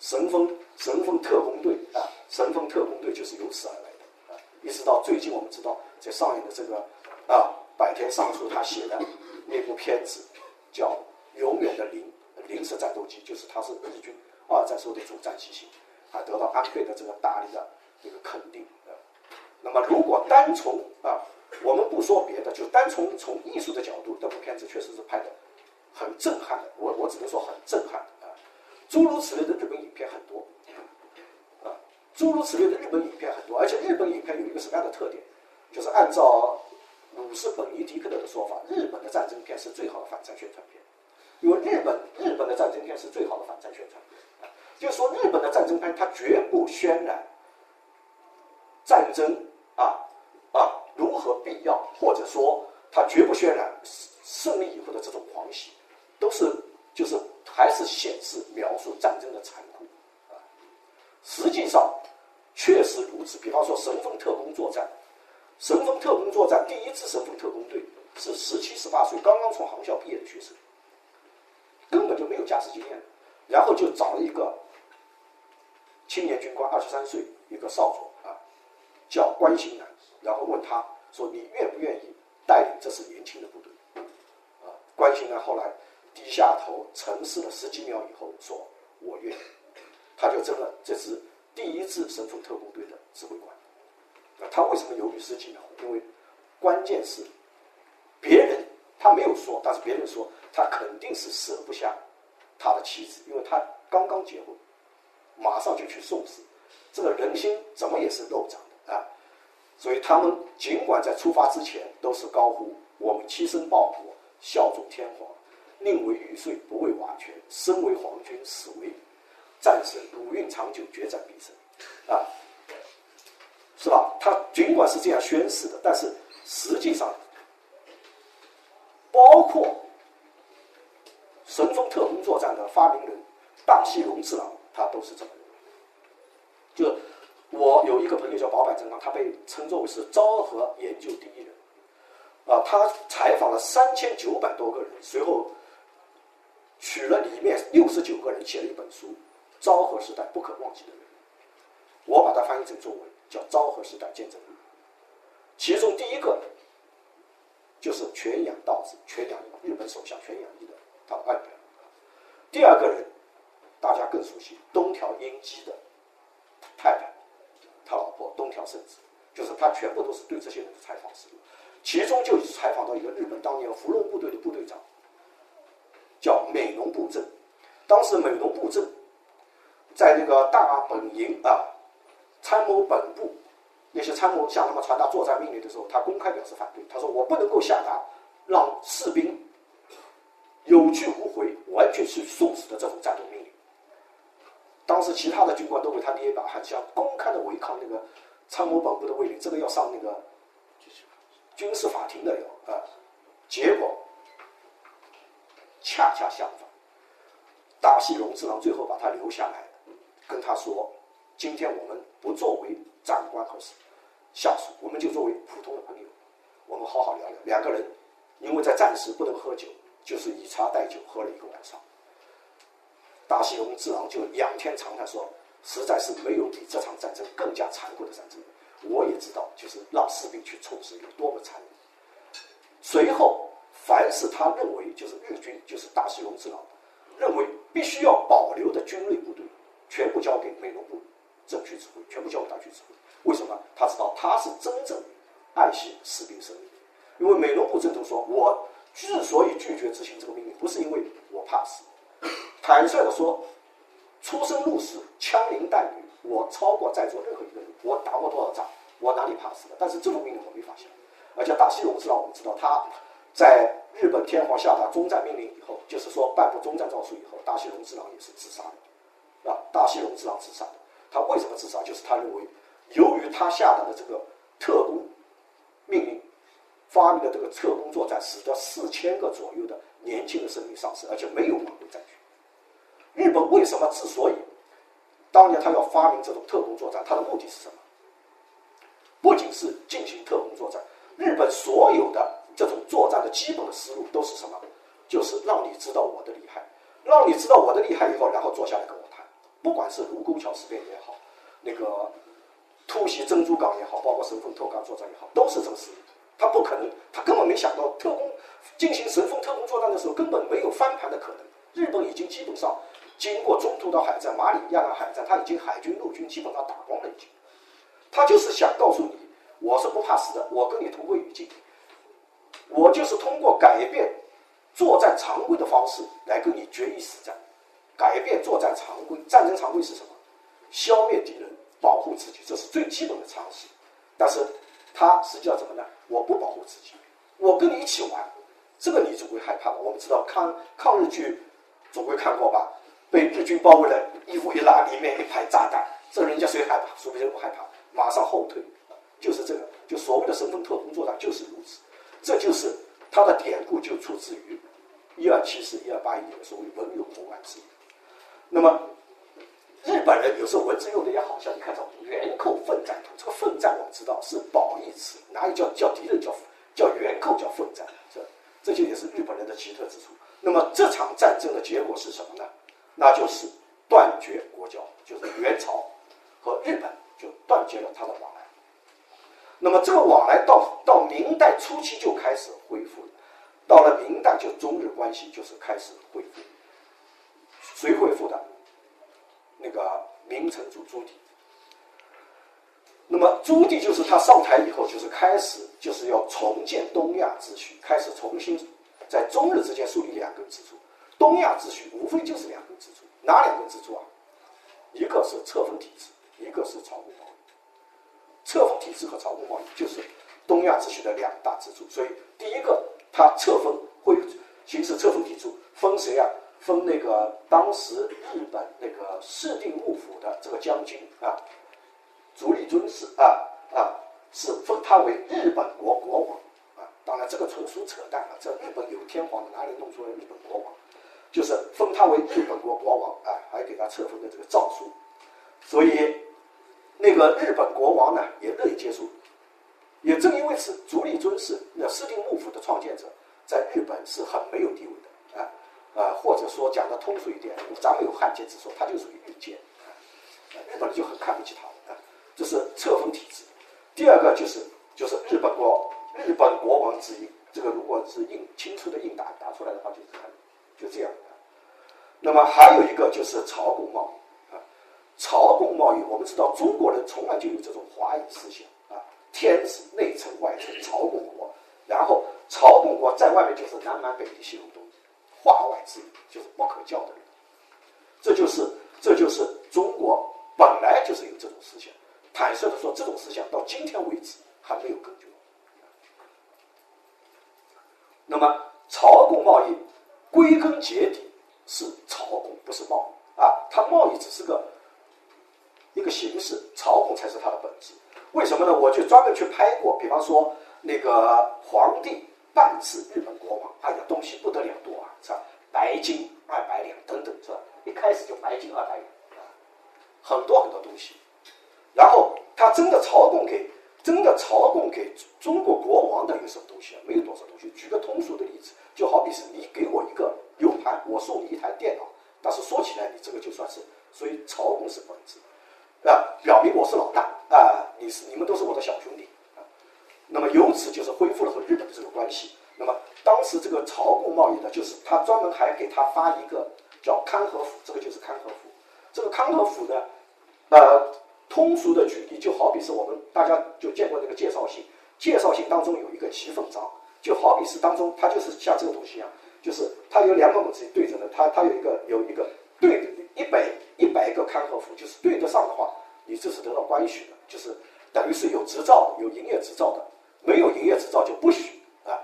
神风神风特工队啊，神风特工队就是由此而来的啊。一直到最近，我们知道在上映的这个啊，百田尚书他写的那部片子叫《永远的零零式战斗机》，就是它是日军二战时候的主战机型，啊，得到安倍的这个大力的这个肯定啊。那么，如果单从啊，我们不说别的，就单从从艺术的角度，这部片子确实是拍的。很震撼的，我我只能说很震撼啊！诸如此类的日本影片很多啊，诸如此类的日本影片很多，而且日本影片有一个什么样的特点？就是按照鲁斯本尼迪克的说法，日本的战争片是最好的反战宣传片，因为日本日本的战争片是最好的反战宣传，就是说日本的战争片它绝不渲染战争啊啊如何必要，或者说它绝不渲染胜利以后的这种狂喜。都是就是还是显示描述战争的残酷啊，实际上确实如此。比方说神风特工作战，神风特工作战第一支神风特工队是十七十八岁刚刚从航校毕业的学生，根本就没有驾驶经验，然后就找了一个青年军官二十三岁一个少佐啊，叫关兴南，然后问他说你愿不愿意带领这支年轻的部队啊？关兴南后来。低下头沉思了十几秒以后，说：“我愿意。”他就成了这支第一支神风特工队的指挥官。那他为什么犹豫十几秒？因为关键是别人他没有说，但是别人说他肯定是舍不下他的妻子，因为他刚刚结婚，马上就去送死。这个人心怎么也是肉长的啊。所以他们尽管在出发之前都是高呼“我们七身报国，效忠天皇，宁为玉碎，不为瓦全，身为皇军，死为战神，古运长久，决战必胜”，啊，是吧？他尽管是这样宣誓的，但是实际上，包括神风特工作战的发明人大西龙次郎，他都是这么认为，就。我有一个朋友叫保坂正康，他被称作为是昭和研究第一人。啊，他采访了三千九百多个人，随后取了里面六十九个人，写了一本书《昭和时代不可忘记的人》。我把它翻译成中文，叫《昭和时代见证录》。其中第一个就是全养道子，全养日本首相全养一的他外表。第二个人大家更熟悉，东条英机的太太。他老婆东条圣子，就是他全部都是对这些人的采访记录，其中就采访到一个日本当年伏龙部队的部队长，叫美浓部正。当时美浓部正在那个大本营啊，参谋本部那些参谋向他们传达作战命令的时候，他公开表示反对。他说：“我不能够下达让士兵有去无回、完全是送死的这种战斗命令。”当时其他的军官都为他捏一把汗，想公开的违抗那个参谋本部的命令，这个要上那个军事法庭的要啊。结果恰恰相反，大西荣次郎最后把他留下来，跟他说：“今天我们不作为长官和下属，我们就作为普通的朋友，我们好好聊聊。”两个人因为在战时不能喝酒，就是以茶代酒喝了一个晚上。大西荣治郎就仰天长叹说：“实在是没有比这场战争更加残酷的战争。我也知道，就是让士兵去冲死有多么残忍。”随后，凡是他认为就是日军，就是大西荣治郎认为必须要保留的军队部队，全部交给美浓部正去指挥，全部交给他去指挥。为什么？他知道他是真正爱惜士兵生命。因为美浓部正都说：“我之所以拒绝执行这个命令，不是因为我怕死。”坦率的说，出生入死，枪林弹雨，我超过在座任何一个人。我打过多少仗，我哪里怕死的？但是这种命令我没法下。而且大西荣知道，我们知道他在日本天皇下达终战命令以后，就是说颁布终战诏书以后，大西荣之郎也是自杀的，啊，大西荣之郎自杀的。他为什么自杀？就是他认为，由于他下达的这个特工，发明的这个特工作战，使得四千个左右的年轻的生命丧失，而且没有挽回战局。日本为什么之所以当年他要发明这种特工作战，他的目的是什么？不仅是进行特工作战，日本所有的这种作战的基本的思路都是什么？就是让你知道我的厉害，让你知道我的厉害以后，然后坐下来跟我谈。不管是卢沟桥事变也好，那个突袭珍珠港也好，包括神风特工作战也好，都是这个思路。他不可能，他根本没想到特工进行神风特工作战的时候，根本没有翻盘的可能。日本已经基本上。经过中途岛海战、马里亚纳海战，他已经海军、陆军基本上打光了，已经。他就是想告诉你，我是不怕死的，我跟你同归于尽。我就是通过改变作战常规的方式来跟你决一死战。改变作战常规，战争常规是什么？消灭敌人，保护自己，这是最基本的常识。但是他实际上怎么呢？我不保护自己，我跟你一起玩，这个你总会害怕吧？我们知道抗抗日剧总会看过吧？被日军包围了，衣服一拉，里面一排炸弹，这人家谁害怕？说不定不害怕，马上后退。就是这个，就所谓的神风特工作战就是如此。这就是它的典故，就出自于一二七四、一二八一年的所谓文勇谋安之。那么日本人有时候文字用的也好像，你看这元寇奋战图，这个奋战我们知道是褒义词，哪有叫叫敌人叫叫元寇叫奋战？这这就也是日本人的奇特之处。那么这场战争的结果是什么呢？那就是断绝国交，就是元朝和日本就断绝了他的往来。那么这个往来到到明代初期就开始恢复了，到了明代就中日关系就是开始恢复。谁恢复的？那个明成祖朱棣。那么朱棣就是他上台以后，就是开始就是要重建东亚秩序，开始重新在中日之间树立两根支柱。东亚秩序无非就是两根支柱，哪两根支柱啊？一个是册封体制，一个是朝贡贸易。册封体制和朝贡贸易就是东亚秩序的两大支柱。所以第一个，它册封会形成册封体制，封谁啊？封那个当时日本那个室町幕府的这个将军啊，足利尊氏啊啊，是封他为日本国国王啊。当然这个纯属扯淡啊！这日本有天皇的哪里弄出来日本国王？就是封他为日本国国王啊，还给他册封的这个诏书。所以那个日本国王呢也乐意接受。也正因为是足利尊氏那室町幕府的创建者，在日本是很没有地位的。啊啊，或者说讲的通俗一点，咱们有汉奸之说，他就属于日奸，啊，日本人就很看不起他，这是册封体制。第二个就是就是日本国日本国王之印，这个如果是印清初的印打打出来的话，就是看就这样。那么还有一个就是朝贡贸易，啊，朝贡贸易，我们知道中国人从来就有这种华夷思想，啊，天子内臣外臣朝贡国，然后朝贡国在外面就是南蛮北地西戎东东。化外之人就是不可教的人，这就是这就是中国本来就是有这种思想。坦率的说，这种思想到今天为止还没有根据。那么朝贡贸易归根结底是朝贡，不是贸易啊。它贸易只是个一个形式，朝贡才是它的本质。为什么呢？我就专门去拍过，比方说那个皇帝办事日本国王，哎呀，东西不得了多啊。是吧？白金二百两等等，是吧？一开始就白金二百两，很多很多东西。然后他真的朝贡给真的朝贡给中国国王的有什么东西啊？没有多少东西。举个通俗的例子，就好比是你给我一个 U 盘，我送你一台电脑，但是说起来你这个就算是，所以朝贡是本质，啊，表明我是老大啊，你是你们都是我的小兄弟。那么由此就是恢复了和日本的这个关系。那么当时这个朝贡贸易呢，就是他专门还给他发一个叫康和府，这个就是康和府。这个康和府呢，呃，通俗的举例，就好比是我们大家就见过那个介绍信，介绍信当中有一个骑凤章，就好比是当中它就是像这个东西一样，就是它有两个东西对着的，它它有一个有一个对一百一百个康和符，就是对得上的话，你这是得到关许的，就是等于是有执照有营业执照的，没有营业执照就不许啊。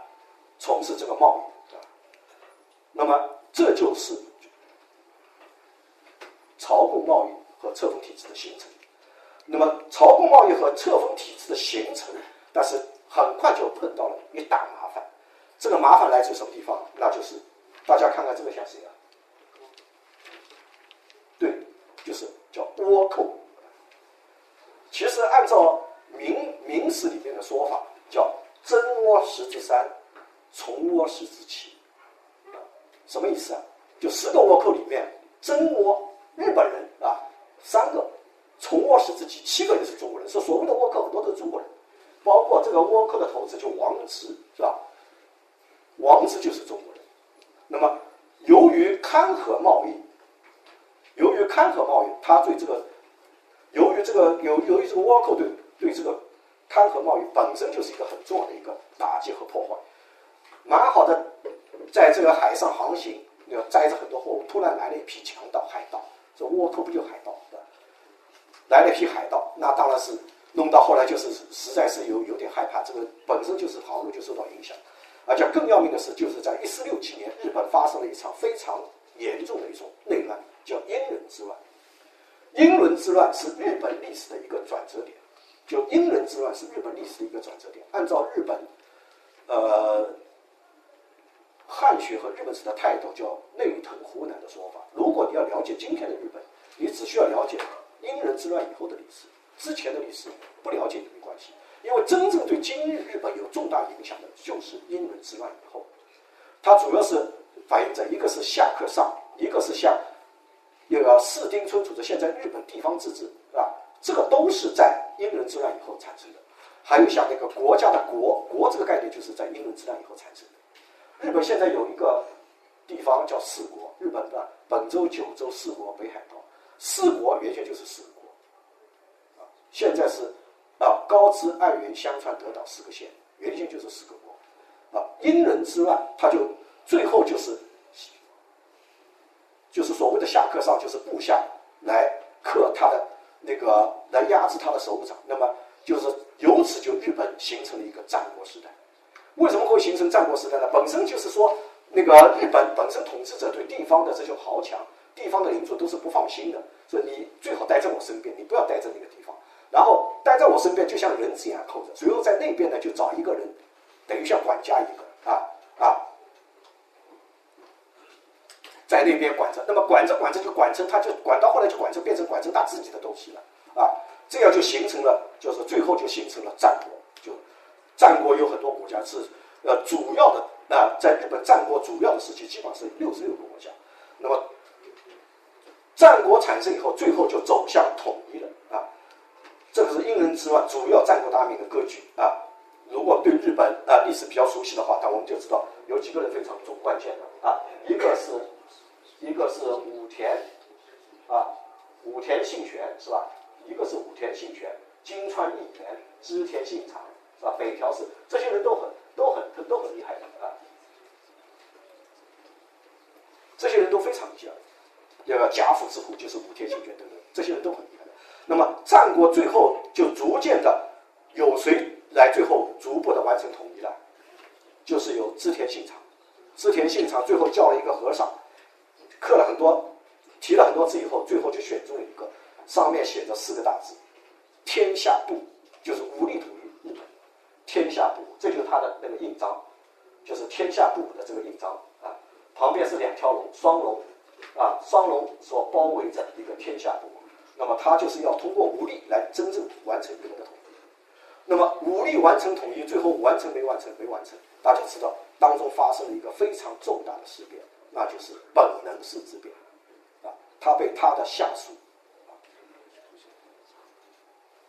从事这个贸易，啊，那么这就是朝贡贸易和册封体制的形成。那么朝贡贸易和册封体制的形成，但是很快就碰到了一大麻烦。这个麻烦来自什么地方？那就是大家看看这个像谁啊？对，就是叫倭寇。其实按照明明史里面的说法，叫真倭十之三。从倭十之七，什么意思啊？就十个倭寇里面，真倭日本人啊三个，从沃氏之七，七个人是中国人。是所谓的倭寇很多都是中国人，包括这个倭寇的头子就王直，是吧？王直就是中国人。那么由于勘合贸易，由于勘合贸易，他对这个，由于这个由由于这个倭寇对对这个勘合贸易本身就是一个很重要的一个打击和破坏。蛮好的，在这个海上航行，要载着很多货物，突然来了一批强盗、海盗，这倭寇不就海？来了一批海盗，那当然是弄到后来就是实在是有有点害怕，这个本身就是航路就受到影响，而且更要命的是，就是在一四六七年，日本发生了一场非常严重的一种内乱，叫英伦之乱。英伦之乱是日本历史的一个转折点，就英伦之乱是日本历史的一个转折点。按照日本，呃。汉学和日本史的态度叫内藤湖南的说法。如果你要了解今天的日本，你只需要了解英人之乱以后的历史，之前的历史不了解也没关系。因为真正对今日日本有重大影响的就是英人之乱以后，它主要是反映在一个是下克上，一个是像那个四町村组织，现在日本地方自治是吧？这个都是在英人之乱以后产生的。还有像那个国家的国国这个概念，就是在英人之乱以后产生的。日本现在有一个地方叫四国，日本的本州、九州、四国、北海道，四国原先就是四个国，啊，现在是啊高知、爱媛、香川、德岛四个县，原先就是四个国，啊，因人之乱，他就最后就是就是所谓的下克上，就是部下来克他的那个来压制他的首长，那么就是由此就日本形成了一个战国时代。为什么会形成战国时代呢？本身就是说，那个日本本身统治者对地方的这种豪强、地方的领主都是不放心的，所以你最好待在我身边，你不要待在那个地方。然后待在我身边，就像人质一样扣着。随后在那边呢，就找一个人，等于像管家一个啊啊，在那边管着。那么管着管着就管成，他就管到后来就管成变成管成他自己的东西了啊。这样就形成了，就是最后就形成了战国。就战国有很多国家是呃主要的啊，在日本战国主要的时期，基本上是六十六个国家。那么战国产生以后，最后就走向统一了啊。这个是因人之外，主要战国大名的格局啊。如果对日本啊历史比较熟悉的话，那我们就知道有几个人非常重关键的啊，一个是一个是武田啊，武田信玄是吧？一个是武田信玄，金川义元、织田信长是吧？北条氏这些人都很都很都很厉害的啊，这些人都非常厉害。这个贾府之虎就是武田信玄等等，这些人都很厉害的。那么战国最后就逐渐的有谁来最后逐步的完成统一了？就是有织田信长。织田信长最后叫了一个和尚，刻了很多，提了很多字以后，最后就选中了一个，上面写着四个大字：天下布，就是武力统一。天下布，这就是他的那个印章，就是天下布的这个印章啊。旁边是两条龙，双龙啊，双龙所包围着一个天下布。那么他就是要通过武力来真正完成日本的统一。那么武力完成统一，最后完成没完成？没完成。大家知道当中发生了一个非常重大的事变，那就是本能寺之变。啊，他被他的下属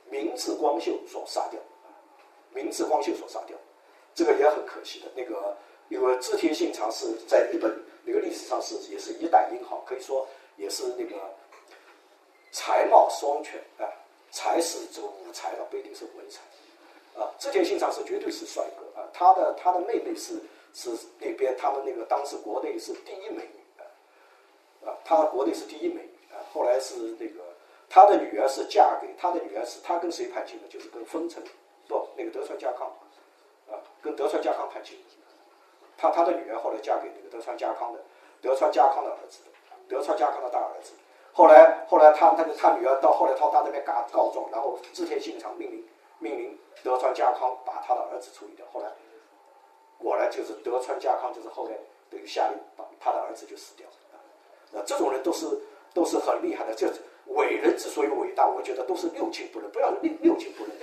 明治光秀所杀掉。明治光秀所杀掉，这个也很可惜的。那个因为织田信长是在日本那个历史上是也是一代英豪，可以说也是那个。才貌双全啊，才是这个武才了，不一定是文才啊。织田信长是绝对是帅哥啊，他的他的妹妹是是那边他们那个当时国内是第一美女啊啊，他国内是第一美女啊。后来是那个他的女儿是嫁给他的女儿是他跟谁攀亲的？就是跟丰臣不那个德川家康啊，跟德川家康攀亲。他他的女儿后来嫁给那个德川家康的德川家康的儿子，德川家康的大儿子。后来，后来他他他女儿到后来他他那边告告状，然后织田信长命令命令德川家康把他的儿子处理掉。后来果然就是德川家康就是后来等于下令把他的儿子就死掉了。那，这种人都是都是很厉害的。这伟人之所以伟大，我觉得都是六亲不认，不要六六亲不认，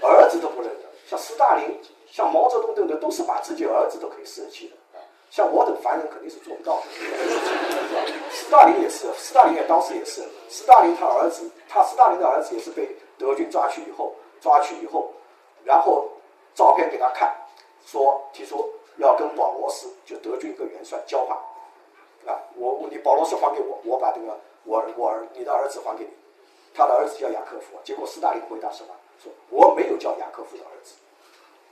儿子都不认的。像斯大林、像毛泽东等等，都是把自己儿子都可以舍弃的。像我等凡人肯定是做不到的。斯大林也是，斯大林也当时也是，斯大林他儿子，他斯大林的儿子也是被德军抓去以后，抓去以后，然后照片给他看，说提出要跟保罗斯就德军一个元帅交换，啊，我你保罗斯还给我，我把这个我我儿你的儿子还给你，他的儿子叫雅克夫，结果斯大林回答什么？说我没有叫雅克夫的儿子。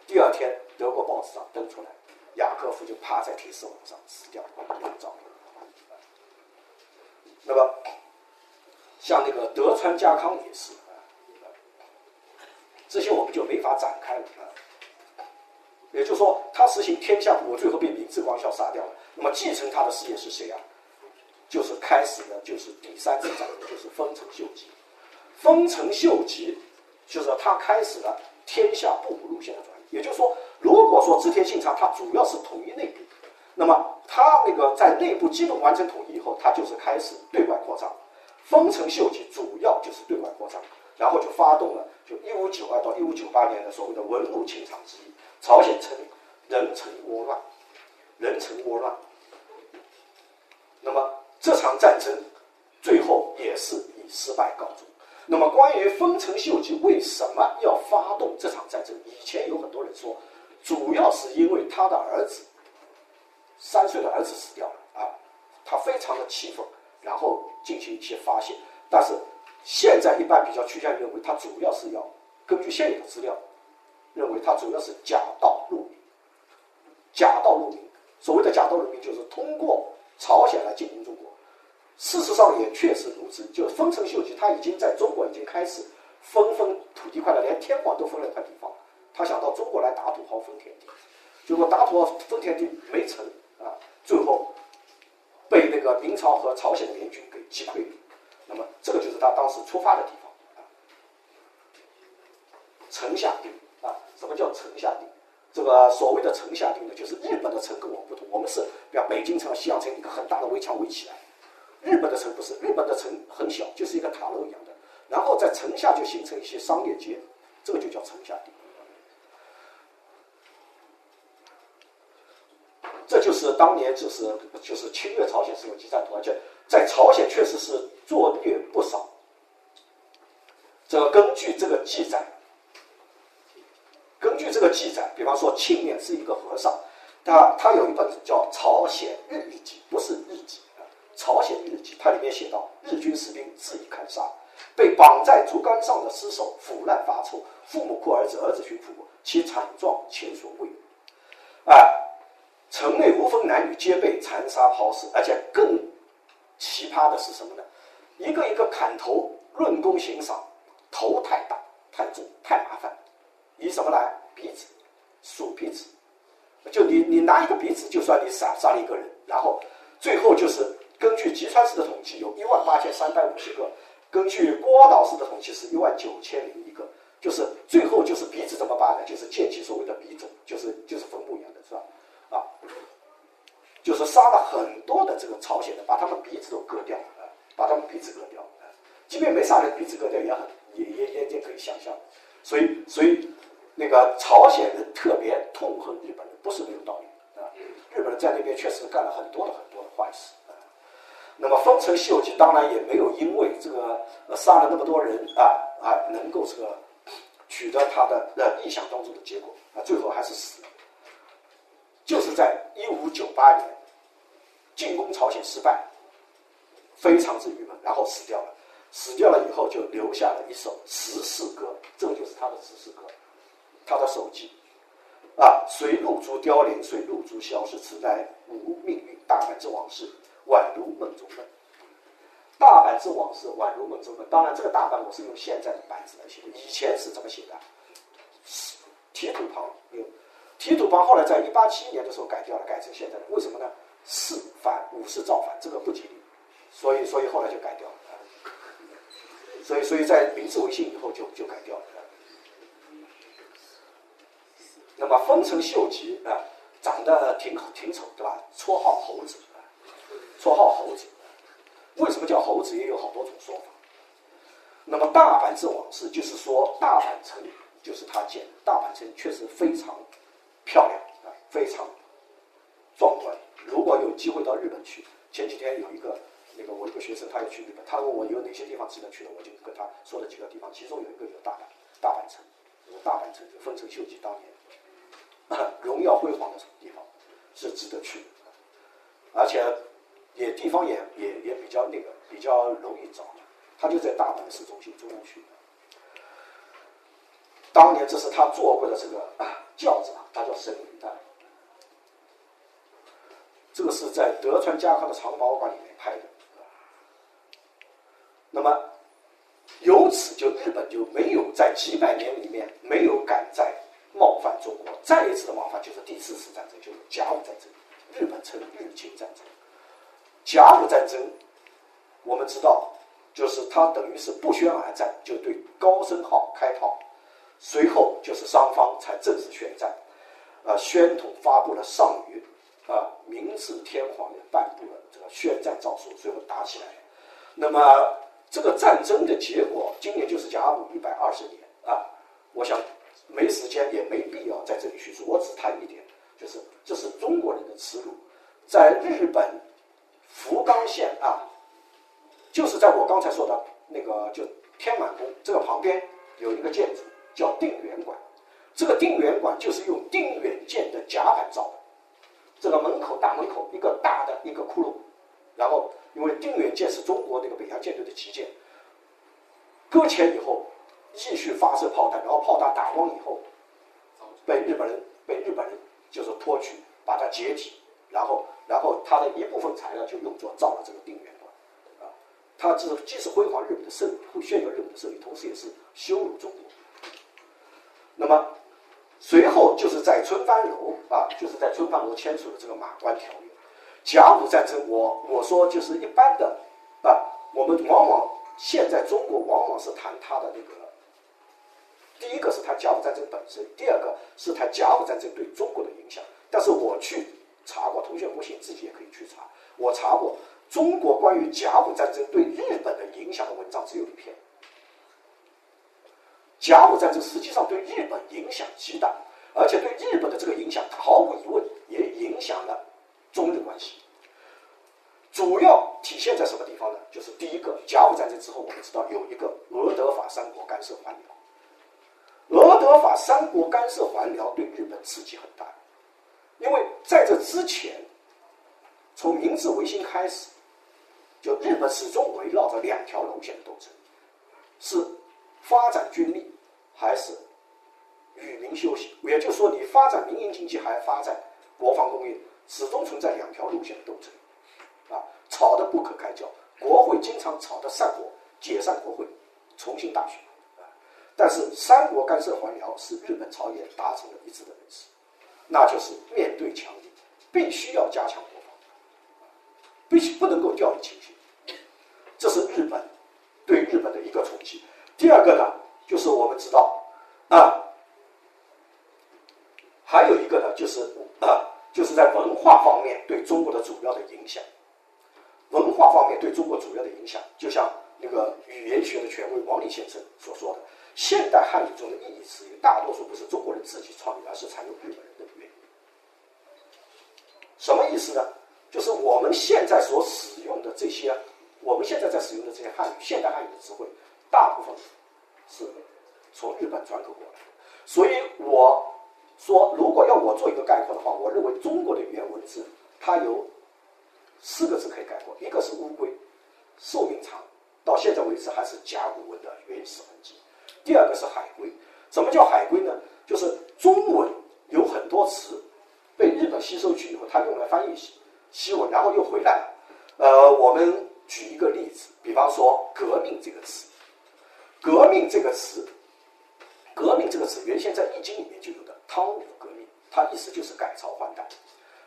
第二天德国报纸上登出来。雅克夫就趴在铁丝网上死掉了，那个照片。那么，像那个德川家康也是啊，这些我们就没法展开了啊。也就是说，他实行天下布，最后被明治光孝杀掉了。那么继承他的事业是谁啊？就是开始的，就是第三次战争，就是丰臣秀吉。丰臣秀吉就是他开始了天下布路线的，也就是说。如果说织田信长他主要是统一内部，那么他那个在内部基本完成统一以后，他就是开始对外扩张。丰臣秀吉主要就是对外扩张，然后就发动了就一五九二到一五九八年的所谓的文武清场之役，朝鲜城人臣倭乱，人臣倭乱。那么这场战争最后也是以失败告终。那么关于丰臣秀吉为什么要发动这场战争，以前有很多人说。主要是因为他的儿子三岁的儿子死掉了啊，他非常的气愤，然后进行一些发泄。但是现在一般比较趋向认为，他主要是要根据现有的资料，认为他主要是假道入民。假道入民，所谓的假道入民，就是通过朝鲜来进攻中国，事实上也确实如此，就丰臣秀吉他已经在中国已经开始分分土地块了，连天皇都分了块地方，他想到中国来打土豪分田地，结果打土豪分田地没成啊，最后被那个明朝和朝鲜联军给击溃。那么这个就是他当时出发的地方啊，城下町啊，什么叫城下町？这个所谓的城下地呢，就是日本的城跟我们不同，我们是比方北京城、西洋城一个很大的围墙围起来。日本的城不是，日本的城很小，就是一个塔楼一样的，然后在城下就形成一些商业街，这个就叫城下町。这就是当年就是就是侵略朝鲜时候激战图，而且在朝鲜确实是作孽不少。这个根据这个记载，根据这个记载，比方说庆面是一个和尚，他他有一本叫《朝鲜日历记》，不是日记。朝鲜日记，它里面写到：日军士兵恣意砍杀，被绑在竹竿上的尸首腐烂发臭，父母哭儿子，儿子寻父母，其惨状前所未有。啊，城内无分男女，皆被残杀抛尸，而且更奇葩的是什么呢？一个一个砍头，论功行赏，头太大太重太麻烦，以什么来？鼻子，数鼻子，就你你拿一个鼻子就算你杀杀了一个人，然后最后就是。根据吉川市的统计，有一万八千三百五十个；根据郭岛市的统计是一万九千零一个。就是最后就是鼻子怎么办呢？就是建起所谓的鼻冢，就是就是坟墓一样的，是吧？啊，就是杀了很多的这个朝鲜人，把他们鼻子都割掉，啊，把他们鼻子割掉，啊，即便没杀人，鼻子割掉也很也也也也可以想象。所以所以那个朝鲜人特别痛恨日本人，不是没有道理啊。日本人在那边确实干了很多的很多的坏事。那么丰臣秀吉当然也没有因为这个杀了那么多人啊啊，能够这个取得他的呃意想当中的结果啊，最后还是死了。就是在一五九八年进攻朝鲜失败，非常之郁闷，然后死掉了。死掉了以后就留下了一首十四歌，这个就是他的十四歌，他的手记啊，随露珠凋零，随露珠消失，此乃吾命运大半之往事。宛如梦中梦，大阪之往事宛如梦中梦。当然，这个大阪我是用现在的板子来写的，以前是怎么写的？提土旁有提土旁，后来在一八七一年的时候改掉了，改成现在的。为什么呢？四反五是造反，这个不吉利，所以所以后来就改掉了。所以所以在明治维新以后就就改掉了。那么丰臣秀吉啊，长得挺挺丑，对吧？绰号猴子。绰号猴子，为什么叫猴子？也有好多种说法。那么大阪之往事，就是说大阪城就是他建，大阪城确实非常漂亮啊，非常壮观。如果有机会到日本去，前几天有一个那个我一个学生，他要去日本，他问我有哪些地方值得去的，我就跟他说了几个地方，其中有一个就是大阪，大阪城，大阪城就丰臣秀吉当年 荣耀辉煌的地方，是值得去的，而且。也地方也也也比较那个比较容易找，他就在大阪市中心中央区。当年这是他坐过的这个轿子啊，它叫神女带。这个是在德川家康的藏宝馆里面拍的。那么由此就日本就没有在几百年里面没有敢再冒犯中国，再一次的冒犯就是第四次战争，就是甲午战争，日本称日清战争。甲午战争，我们知道，就是它等于是不宣而战，就对高升号开炮，随后就是双方才正式宣战。啊，宣统发布了上谕，啊，明治天皇也颁布了这个宣战诏书，最后打起来。那么这个战争的结果，今年就是甲午一百二十年啊。我想没时间也没必要在这里叙述，我只谈一点，就是这是中国人的耻辱，在日本。福冈县啊，就是在我刚才说的那个就天满宫这个旁边有一个建筑叫定远馆，这个定远馆就是用定远舰的甲板造的，这个门口大门口一个大的一个窟窿，然后因为定远舰是中国那个北洋舰队的旗舰，搁浅以后继续发射炮弹，然后炮弹打光以后，被日本人被日本人就是拖去把它解体，然后。然后它的一部分材料就用作造了这个定远馆，它这既是辉煌日本的胜利，炫耀日本的胜利，同时也是羞辱中国。那么随后就是在春帆楼啊，就是在春帆楼签署的这个马关条约。甲午战争，我我说就是一般的啊，我们往往现在中国往往是谈它的那个，第一个是谈甲午战争本身，第二个是谈甲午战争对中国的影响。但是我去查过，同学不信自己也可以去查。我查过中国关于甲午战争对日本的影响的文章只有一篇。甲午战争实际上对日本影响极大，而且对日本的这个影响毫无疑问也影响了中日关系。主要体现在什么地方呢？就是第一个，甲午战争之后，我们知道有一个俄德法三国干涉还辽，俄德法三国干涉还辽对日本刺激很大。因为在这之前，从明治维新开始，就日本始终围绕着两条路线的斗争：是发展军力，还是与民休息？也就是说，你发展民营经济，还发展国防工业，始终存在两条路线的斗争，啊，吵得不可开交。国会经常吵得散国，解散国会，重新大选，啊。但是三国干涉还辽是日本朝野达成了一致的认识。那就是面对强敌，必须要加强国防，必须不能够掉以轻心。这是日本对日本的一个冲击。第二个呢，就是我们知道啊，还有一个呢，就是啊，就是在文化方面对中国的主要的影响。文化方面对中国主要的影响，就像那个语言学的权威王立先生所说的，现代汉语中的意义词语，大多数不是中国人自己创立，而是采用日本人的。什么意思呢？就是我们现在所使用的这些，我们现在在使用的这些汉语，现代汉语的词汇，大部分是从日本转口过来的。所以我说，如果要我做一个概括的话，我认为中国的语言文字它有四个字可以概括：一个是乌龟，寿命长，到现在为止还是甲骨文的原始痕迹；第二个是海龟。什么叫海龟呢？就是中文有很多词。被日本吸收去以后，它用来翻译西西文，然后又回来了。呃，我们举一个例子，比方说“革命”这个词，“革命”这个词，“革命”这个词原先在《易经》里面就有的“汤武革命”，它意思就是改朝换代。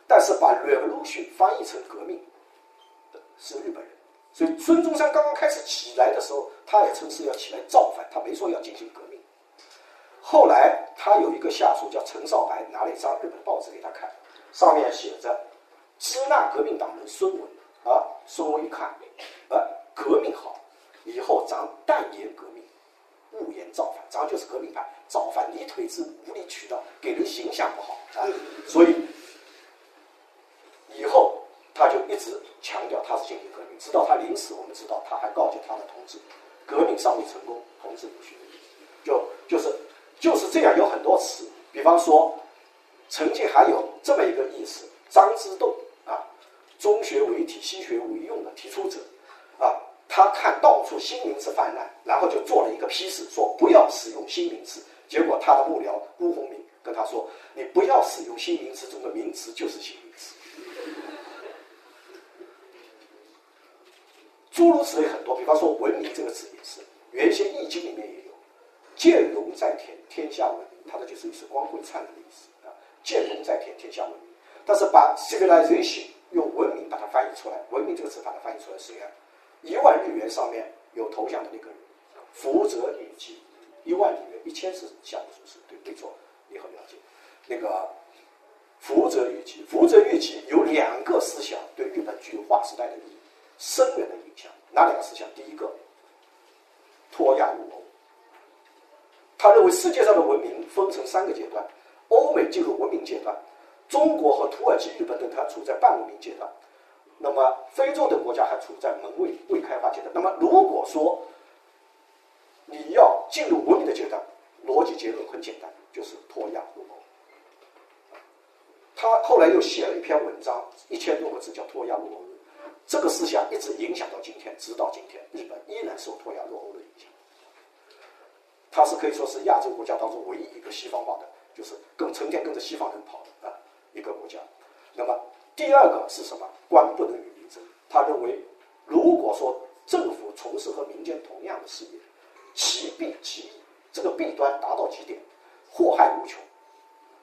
但是把 “revolution” 翻译成“革命”的是日本人，所以孙中山刚刚开始起来的时候，他也称是要起来造反，他没说要进行革命。后来，他有一个下属叫陈少白，拿了一张日本报纸给他看，上面写着“支那革命党人孙文”。啊，孙文一看，啊，革命好，以后咱但言革命，勿言造反，咱就是革命派，造反离腿子无理取闹，给人形象不好啊。所以以后他就一直强调他是进行革命，直到他临死，我们知道他还告诫他的同志，革命尚未成功，同志不许就就是。就是这样，有很多词，比方说，曾经还有这么一个意思：张之洞啊，中学为体，西学为用的提出者啊，他看到处新名词泛滥，然后就做了一个批示，说不要使用新名词。结果他的幕僚辜鸿铭跟他说：“你不要使用新名词中的名词就是新名词。”诸如此类很多，比方说“文明”这个词也是，原先《易经》里面也。见龙在天，天下文明，它的就是一是光辉灿烂的意思啊。见龙在天，天下文明。但是把 civilization 用文明把它翻译出来，文明这个词把它翻译出来是谁啊？一万日元上面有头像的那个人，福泽谕吉。一万日元，一千是项目组织，对，没错，你很了解。那个福泽谕吉，福泽谕吉有两个思想对日本具有划时代的意义、深远的影响。哪两个思想？第一个，脱亚入欧。他认为世界上的文明分成三个阶段，欧美进入文明阶段，中国和土耳其、日本等它处在半文明阶段，那么非洲等国家还处在门卫未开发阶段。那么如果说你要进入文明的阶段，逻辑结论很简单，就是脱亚入欧。他后来又写了一篇文章，一千多个字，叫《脱亚入欧》，这个思想一直影响到今天，直到今天，日本依然受脱亚入欧的影响。它是可以说是亚洲国家当中唯一一个西方化的，就是跟成天跟着西方人跑的啊一个国家。那么第二个是什么？官不能与民争。他认为，如果说政府从事和民间同样的事业，其弊其益，这个弊端达到极点，祸害无穷。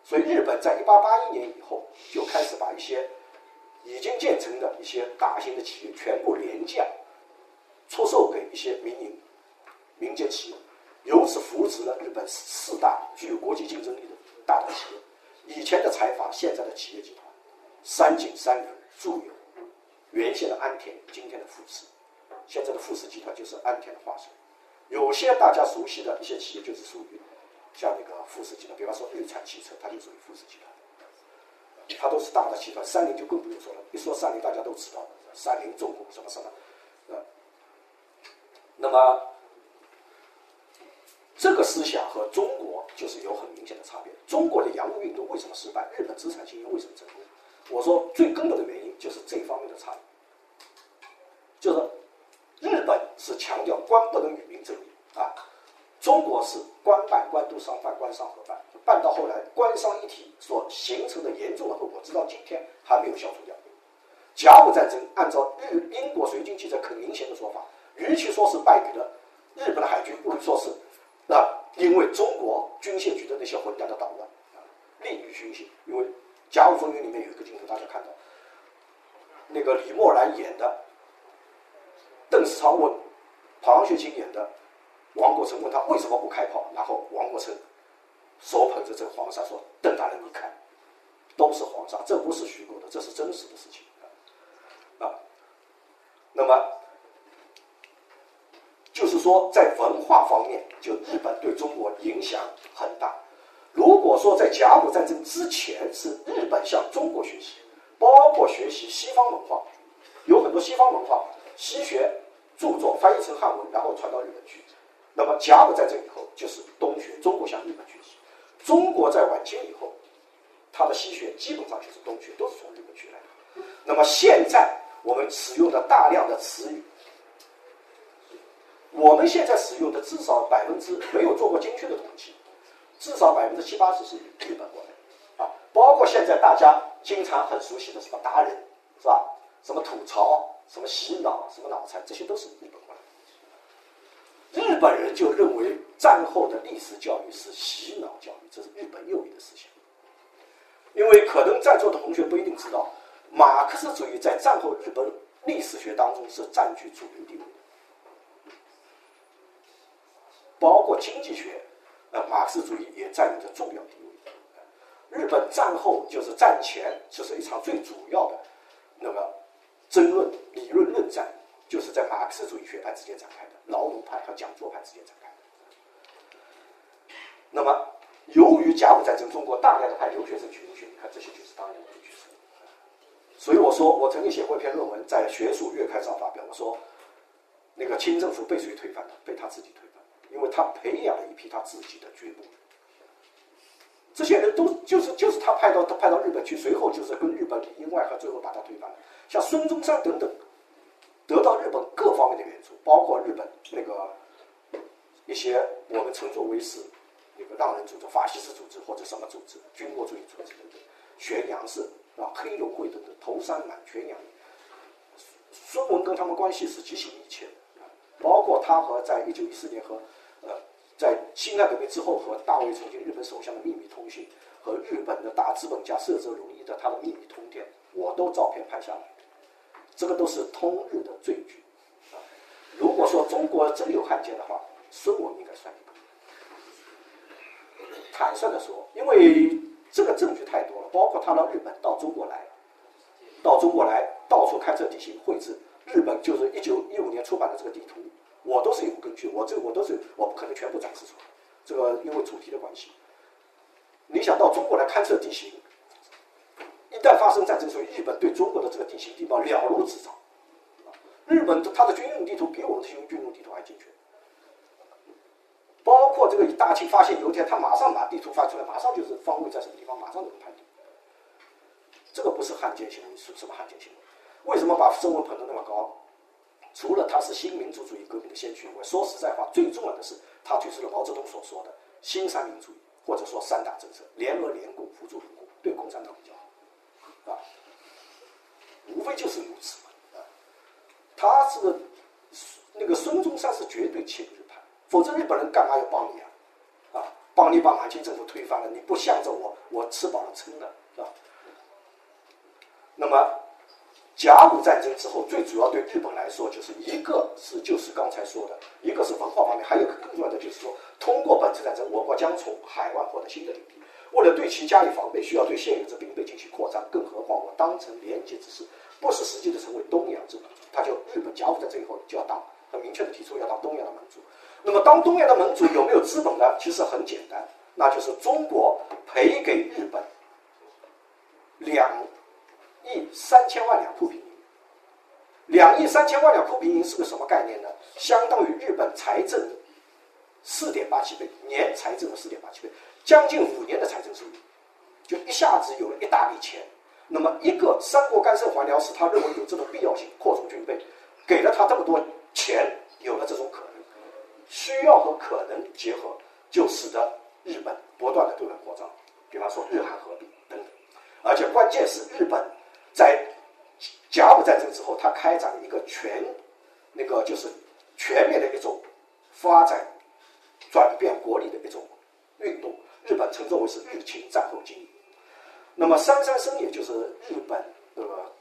所以日本在一八八一年以后就开始把一些已经建成的一些大型的企业全部廉价出售给一些民营民间企业，由此扶持了日本四大具有国际竞争力的大的企业。以前的财阀，现在的企业集团，三井、三菱、住友，原先的安田，今天的富士，现在的富士集团就是安田的化身。有些大家熟悉的一些企业就是属于像那个富士集团，比方说日产汽车，它就属于富士集团，它都是大的集团。三菱就更不用说了，一说三菱大家都知道，三菱重工什么什么，呃，那么这个思想和中国就是有很明显的差别。中国的洋务运动为什么失败？日本资产经营为什么成功？我说最根本的原因就是这方面的差异，就是日本是强调官不能与民争利啊，中国是官办官督商办官商合办，办到后来官商一体所形成的严重的后果，直到今天还没有消除掉。甲午战争按照日英国随军记者肯明贤的说法，与其说是败给了日本的海军，不如说是。因为中国军械局的那些混蛋的捣乱啊，利于军械。因为《甲午风云》里面有一个镜头，大家看到，那个李默然演的，邓世昌问庞学清演的王国成问他为什么不开炮，然后王国成手捧着这个黄沙说：“邓大人，你看，都是黄沙，这不是虚构的，这是真实的事情啊。”那么。说，在文化方面，就日本对中国影响很大。如果说在甲午战争之前是日本向中国学习，包括学习西方文化，有很多西方文化、西学著作翻译成汉文，然后传到日本去。那么甲午战争以后就是东学，中国向日本学习。中国在晚清以后，它的西学基本上就是东学，都是从日本学来的。那么现在我们使用的大量的词语。我们现在使用的至少百分之没有做过精确的统计，至少百分之七八十是日本过来的，啊，包括现在大家经常很熟悉的什么达人，是吧？什么吐槽，什么洗脑，什么脑残，这些都是日本过来的。日本人就认为战后的历史教育是洗脑教育，这是日本右翼的思想。因为可能在座的同学不一定知道，马克思主义在战后日本历史学当中是占据主流地位。包括经济学，呃，马克思主义也占有着重要地位。日本战后就是战前，就是一场最主要的那个争论、理论论战，就是在马克思主义学派之间展开的，劳动派和讲座派之间展开的。那么，由于甲午战争，中国大量的派留学生去留学，你看这些就是当年的留学生。所以我说，我曾经写过一篇论文，在《学术月刊》上发表，我说那个清政府被谁推翻的？被他自己推翻。因为他培养了一批他自己的军部，这些人都就是就是他派到他派到日本去，随后就是跟日本里应外合，最后把他推翻了。像孙中山等等，得到日本各方面的援助，包括日本那个一些我们称作为是那个浪人组织、法西斯组织或者什么组织、军国主义组织等等，玄阳是啊、黑龙会等等，头山满、全阳，孙文跟他们关系是极其密切的，包括他和在一九一四年和，在辛亥革命之后，和大卫曾经日本首相的秘密通讯，和日本的大资本家涩泽荣一的他的秘密通电，我都照片拍下来，这个都是通日的证据。啊，如果说中国真有汉奸的话，孙文应该算一个。坦率的说，因为这个证据太多了，包括他到日本到中国来，到中国来到处勘测地形，绘制日本就是一九一五年出版的这个地图。我都是有根据，我这我都是我不可能全部展示出来，这个因为主题的关系。你想到中国来勘测地形，一旦发生战争，所以日本对中国的这个地形地貌了如指掌。日本的它的军用地图比我们的军军用地图还精确，包括这个大清发现油田，他马上把地图发出来，马上就是方位在什么地方，马上就能判定。这个不是汉奸行为，是什么汉奸行为？为什么把声纹捧得那么高？除了他是新民主主义革命的先驱以外，说实在话，最重要的是他推出了毛泽东所说的新三民主义，或者说三大政策：联俄、联共、扶助共，对共产党比较好，啊，无非就是如此嘛，啊，他是那个孙中山是。绝对亲日派，否则日本人干嘛要帮你啊？啊，帮你把满清政府推翻了，你不向着我，我吃饱了撑的，是吧？那么甲午战争之后，最主要对日本来说，就是一个是就是刚才说的，一个是文化方面，还有个更重要的就是说，通过本次战争，我国将从海外获得新的领地。为了对其加以防备，需要对现有之兵备进行扩张。更何况我当成廉洁之势，不是实际的成为东洋之主。他就日本甲午战争以后就要当，很明确的提出要当东洋的盟主。那么当东洋的盟主有没有资本呢？其实很简单，那就是中国赔给日本两亿三千万两库平银。两亿三千万两库平银是个什么概念呢？相当于日本财政四点八七倍，年财政的四点八七倍。将近五年的财政收入，就一下子有了一大笔钱。那么，一个三国干涉还辽时，他认为有这种必要性，扩充军备，给了他这么多钱，有了这种可能，需要和可能结合，就使得日本不断的对外扩张。比方说，日韩合并等等。而且，关键是日本在甲午战争之后，他开展了一个全那个就是全面的一种发展、转变国力的一种运动。日本称之为是日清战后经营。那么三山生也就是日本那个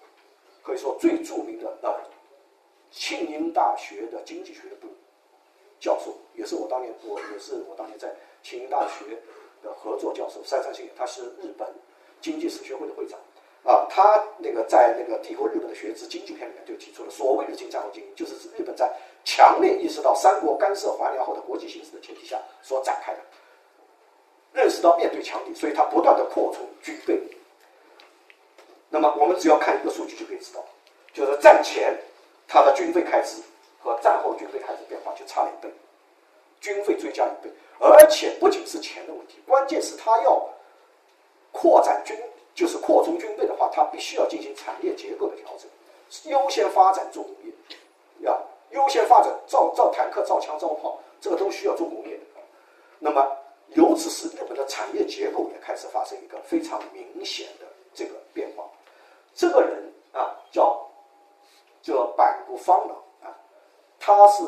可以说最著名的呃庆应大学的经济学部教授，也是我当年我也是我当年在庆应大学的合作教授三山生也，他是日本经济史学会的会长啊，他那个在那个《帝国日本的学制经济篇》里面就提出了，所谓日清战后经营，就是指日本在强烈意识到三国干涉还辽后的国际形势的前提下所展开的。认识到面对强敌，所以他不断的扩充军备。那么我们只要看一个数据就可以知道，就是战前他的军费开支和战后军费开支变化就差了一倍，军费追加一倍，而且不仅是钱的问题，关键是他要扩展军，就是扩充军备的话，他必须要进行产业结构的调整，优先发展重工业，要优先发展造造坦克、造枪、造炮，这个都需要重工业。那么。由此使日本的产业结构也开始发生一个非常明显的这个变化。这个人啊，叫叫板谷方郎啊，他是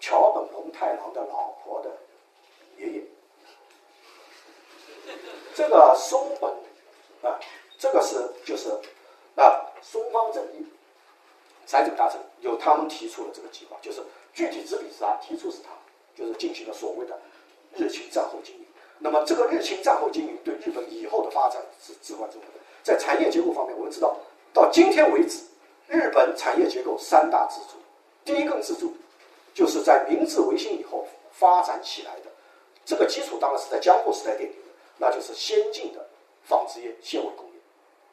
桥本龙太郎的老婆的爷爷。这个松本啊，这个是就是啊松方正义财政大臣，由他们提出了这个计划，就是具体执笔是他提出是他，就是进行了所谓的。日清战后经营，那么这个日清战后经营对日本以后的发展是至关重要的。在产业结构方面，我们知道，到今天为止，日本产业结构三大支柱，第一根支柱就是在明治维新以后发展起来的，这个基础当然是在江户时代奠定的，那就是先进的纺织业、纤维工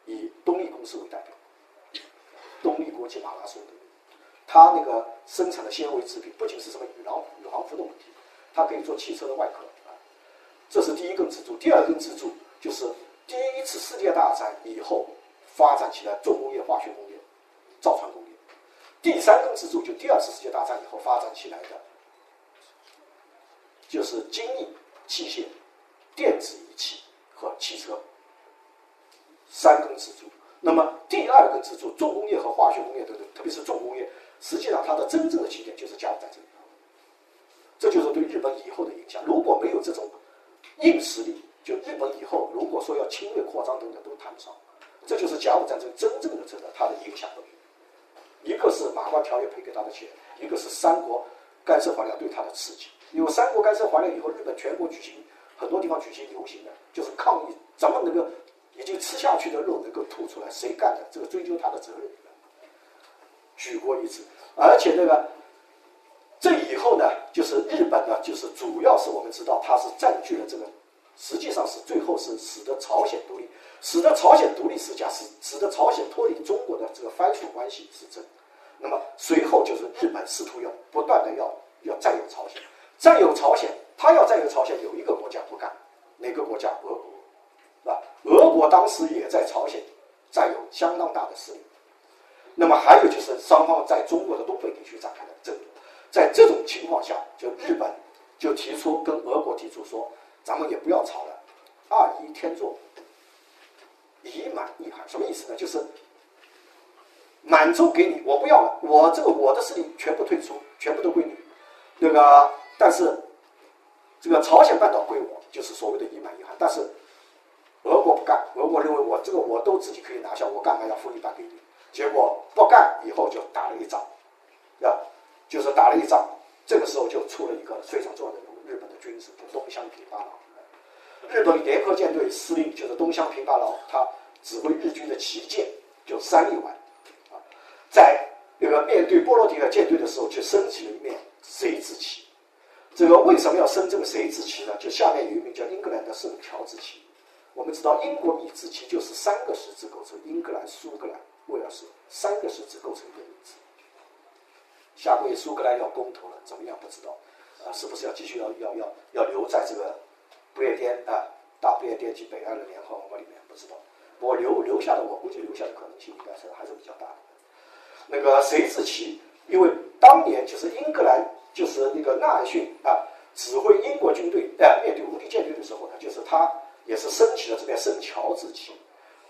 业，以东丽公司为代表，东丽国际马拉松的，它那个生产的纤维制品不仅是什么羽绒羽绒服的问题。它可以做汽车的外壳啊，这是第一根支柱。第二根支柱就是第一次世界大战以后发展起来重工业、化学工业、造船工业。第三根支柱就第二次世界大战以后发展起来的，就是精密器械、电子仪器和汽车。三根支柱。那么第二根支柱，重工业和化学工业等等，特别是重工业，实际上它的真正的起点就是甲午战争。这就是对日本以后的影响。如果没有这种硬实力，就日本以后如果说要侵略、扩张等等，都谈不上。这就是甲午战争真正的这个它的影响。一个是马关条约赔给他的钱，一个是三国干涉还辽对他的刺激。因为三国干涉还辽以后，日本全国举行很多地方举行游行的，就是抗议咱们那个已经吃下去的肉能够吐出来，谁干的？这个追究他的责任。举国一致，而且那个。这以后呢，就是日本呢，就是主要是我们知道，它是占据了这个，实际上是最后是使得朝鲜独立，使得朝鲜独立是假，使使得朝鲜脱离中国的这个藩属关系是真。那么随后就是日本试图要不断的要要占有朝鲜，占有朝鲜，他要占有朝鲜，有一个国家不干，哪个国家？俄国，俄国当时也在朝鲜占有相当大的势力。那么还有就是双方在中国的东北地区展开的争夺。在这种情况下，就日本就提出跟俄国提出说，咱们也不要吵了，二一天作，以满一韩，什么意思呢？就是满洲给你，我不要了，我这个我的势力全部退出，全部都归你。那个但是这个朝鲜半岛归我，就是所谓的以满遗憾。但是俄国不干，俄国认为我这个我都自己可以拿下，我干嘛要分一半给你？结果不干以后就打了一仗，啊，就是打了一仗。这个时候就出了一个非常重要的人物，日本的军事，东乡平八郎。日本联合舰队司令就是东乡平八郎，他指挥日军的旗舰就三立丸，啊，在那个面对波罗的海舰队的时候，就升起了一面谁字旗。这个为什么要升这个谁字旗呢？就下面有一名叫英格兰的圣乔治旗。我们知道英国米字旗就是三个十字构成，英格兰、苏格兰、威尔士三个十字构成一个米字。下个月苏格兰要公投了，怎么样？不知道，啊，是不是要继续要要要要留在这个不列颠啊大不列颠及北爱尔兰联合王国里面？不知道。我留留下的，我估计留下的可能性应该是还是比较大的。那个谁字旗？因为当年就是英格兰，就是那个纳尔逊啊，指挥英国军队啊面对无敌舰队的时候呢，就是他也是升起了这面圣乔治旗。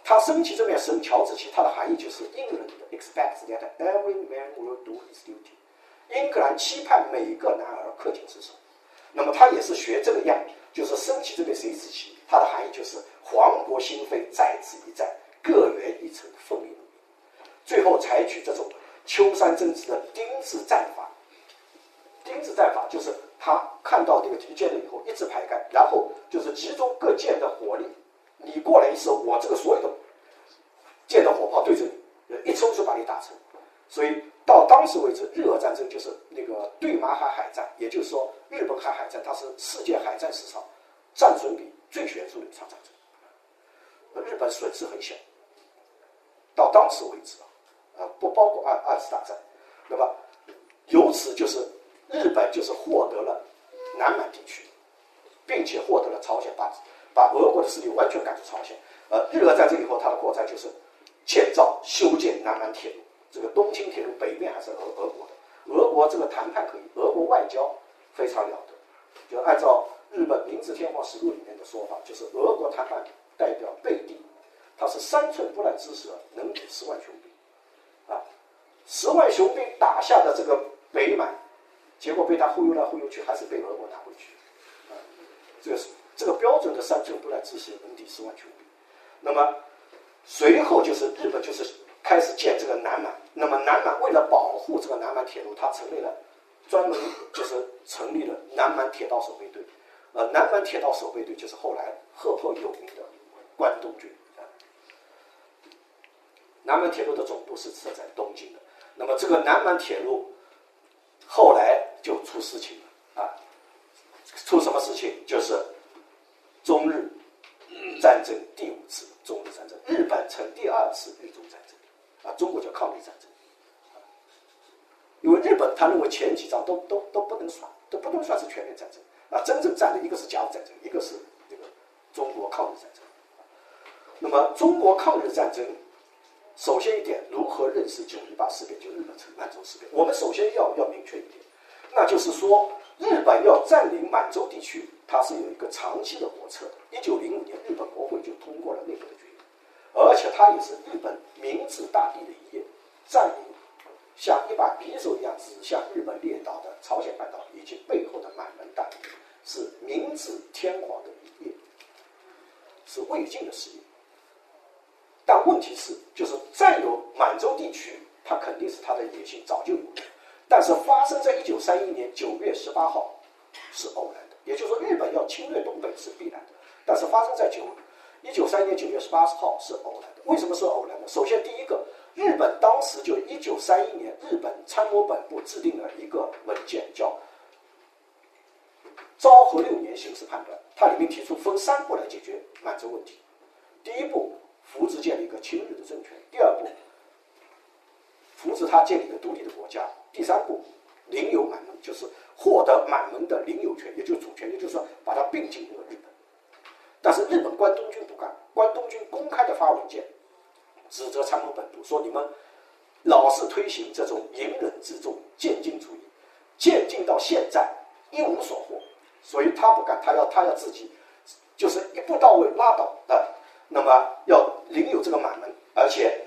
他升起这面圣乔治旗，它的含义就是英人的 expect that every man will do his duty。英格兰期盼每一个男儿恪尽职守，那么他也是学这个样，就是升起这个谁字旗，它的含义就是皇国兴废，在此一战，各源一城，奋力努力，最后采取这种秋山真子的丁字战法。丁字战法就是他看到这个敌舰了以后，一字排开，然后就是集中各舰的火力，你过来一射，我这个所有的舰的火炮对着你，一冲就把你打沉，所以。到当时为止，日俄战争就是那个对马海海战，也就是说，日本海海战，它是世界海战史上战损比最悬殊的一场战争。日本损失很小。到当时为止啊，呃，不包括二二次大战，那么由此就是日本就是获得了南满地区，并且获得了朝鲜，把把俄国的势力完全赶出朝鲜。呃，日俄战争以后，它的国战就是建造修建南满铁路。这个东青铁路北面还是俄俄国的，俄国这个谈判可以，俄国外交非常了得。就按照日本明治天皇实录里面的说法，就是俄国谈判代表贝蒂，他是三寸不烂之舌，能抵十万雄兵。啊，十万雄兵打下的这个北满，结果被他忽悠来忽悠去，还是被俄国拿回去。啊，这个是这个标准的三寸不烂之舌，能抵十万雄兵。那么随后就是日本就是。开始建这个南满，那么南满为了保护这个南满铁路，他成立了专门就是成立了南满铁道守备队，呃，南满铁道守备队就是后来赫赫有名的关东军。南满铁路的总部是设在东京的，那么这个南满铁路后来就出事情了啊，出什么事情？就是中日战争第五次中日战争，日本成第二次日中战争。啊，中国叫抗日战争，因为日本他认为前几仗都都都不能算，都不能算是全面战争啊，真正战的一个是甲午战争，一个是这个中国抗日战争。那么中国抗日战争，首先一点，如何认识九一八事变，就日本成满洲事变？我们首先要要明确一点，那就是说，日本要占领满洲地区，它是有一个长期的国策。一九零五年，日本国会就通过了内阁的决议。而且它也是日本明治大帝的一页，占领像一把匕首一样指向日本列岛的朝鲜半岛以及背后的满门大帝，是明治天皇的一页，是魏晋的事业。但问题是，就是占有满洲地区，它肯定是他的野心早就有了。但是发生在一九三一年九月十八号是偶然的，也就是说，日本要侵略东北是必然的。但是发生在九。一九三一年九月十八号是偶然的，为什么是偶然的？首先，第一个，日本当时就一九三一年，日本参谋本部制定了一个文件，叫《昭和六年形势判断》，它里面提出分三步来解决满洲问题。第一步，扶植建立一个亲日的政权；第二步，扶植他建立一个独立的国家；第三步，领有满门，就是获得满门的领有权，也就是主权，也就是说把它并进入日本。但是日本关东军不干，关东军公开的发文件，指责参谋本部说你们老是推行这种隐忍自重、渐进主义，渐进到现在一无所获，所以他不干，他要他要自己就是一步到位拉倒的，那么要领有这个满门，而且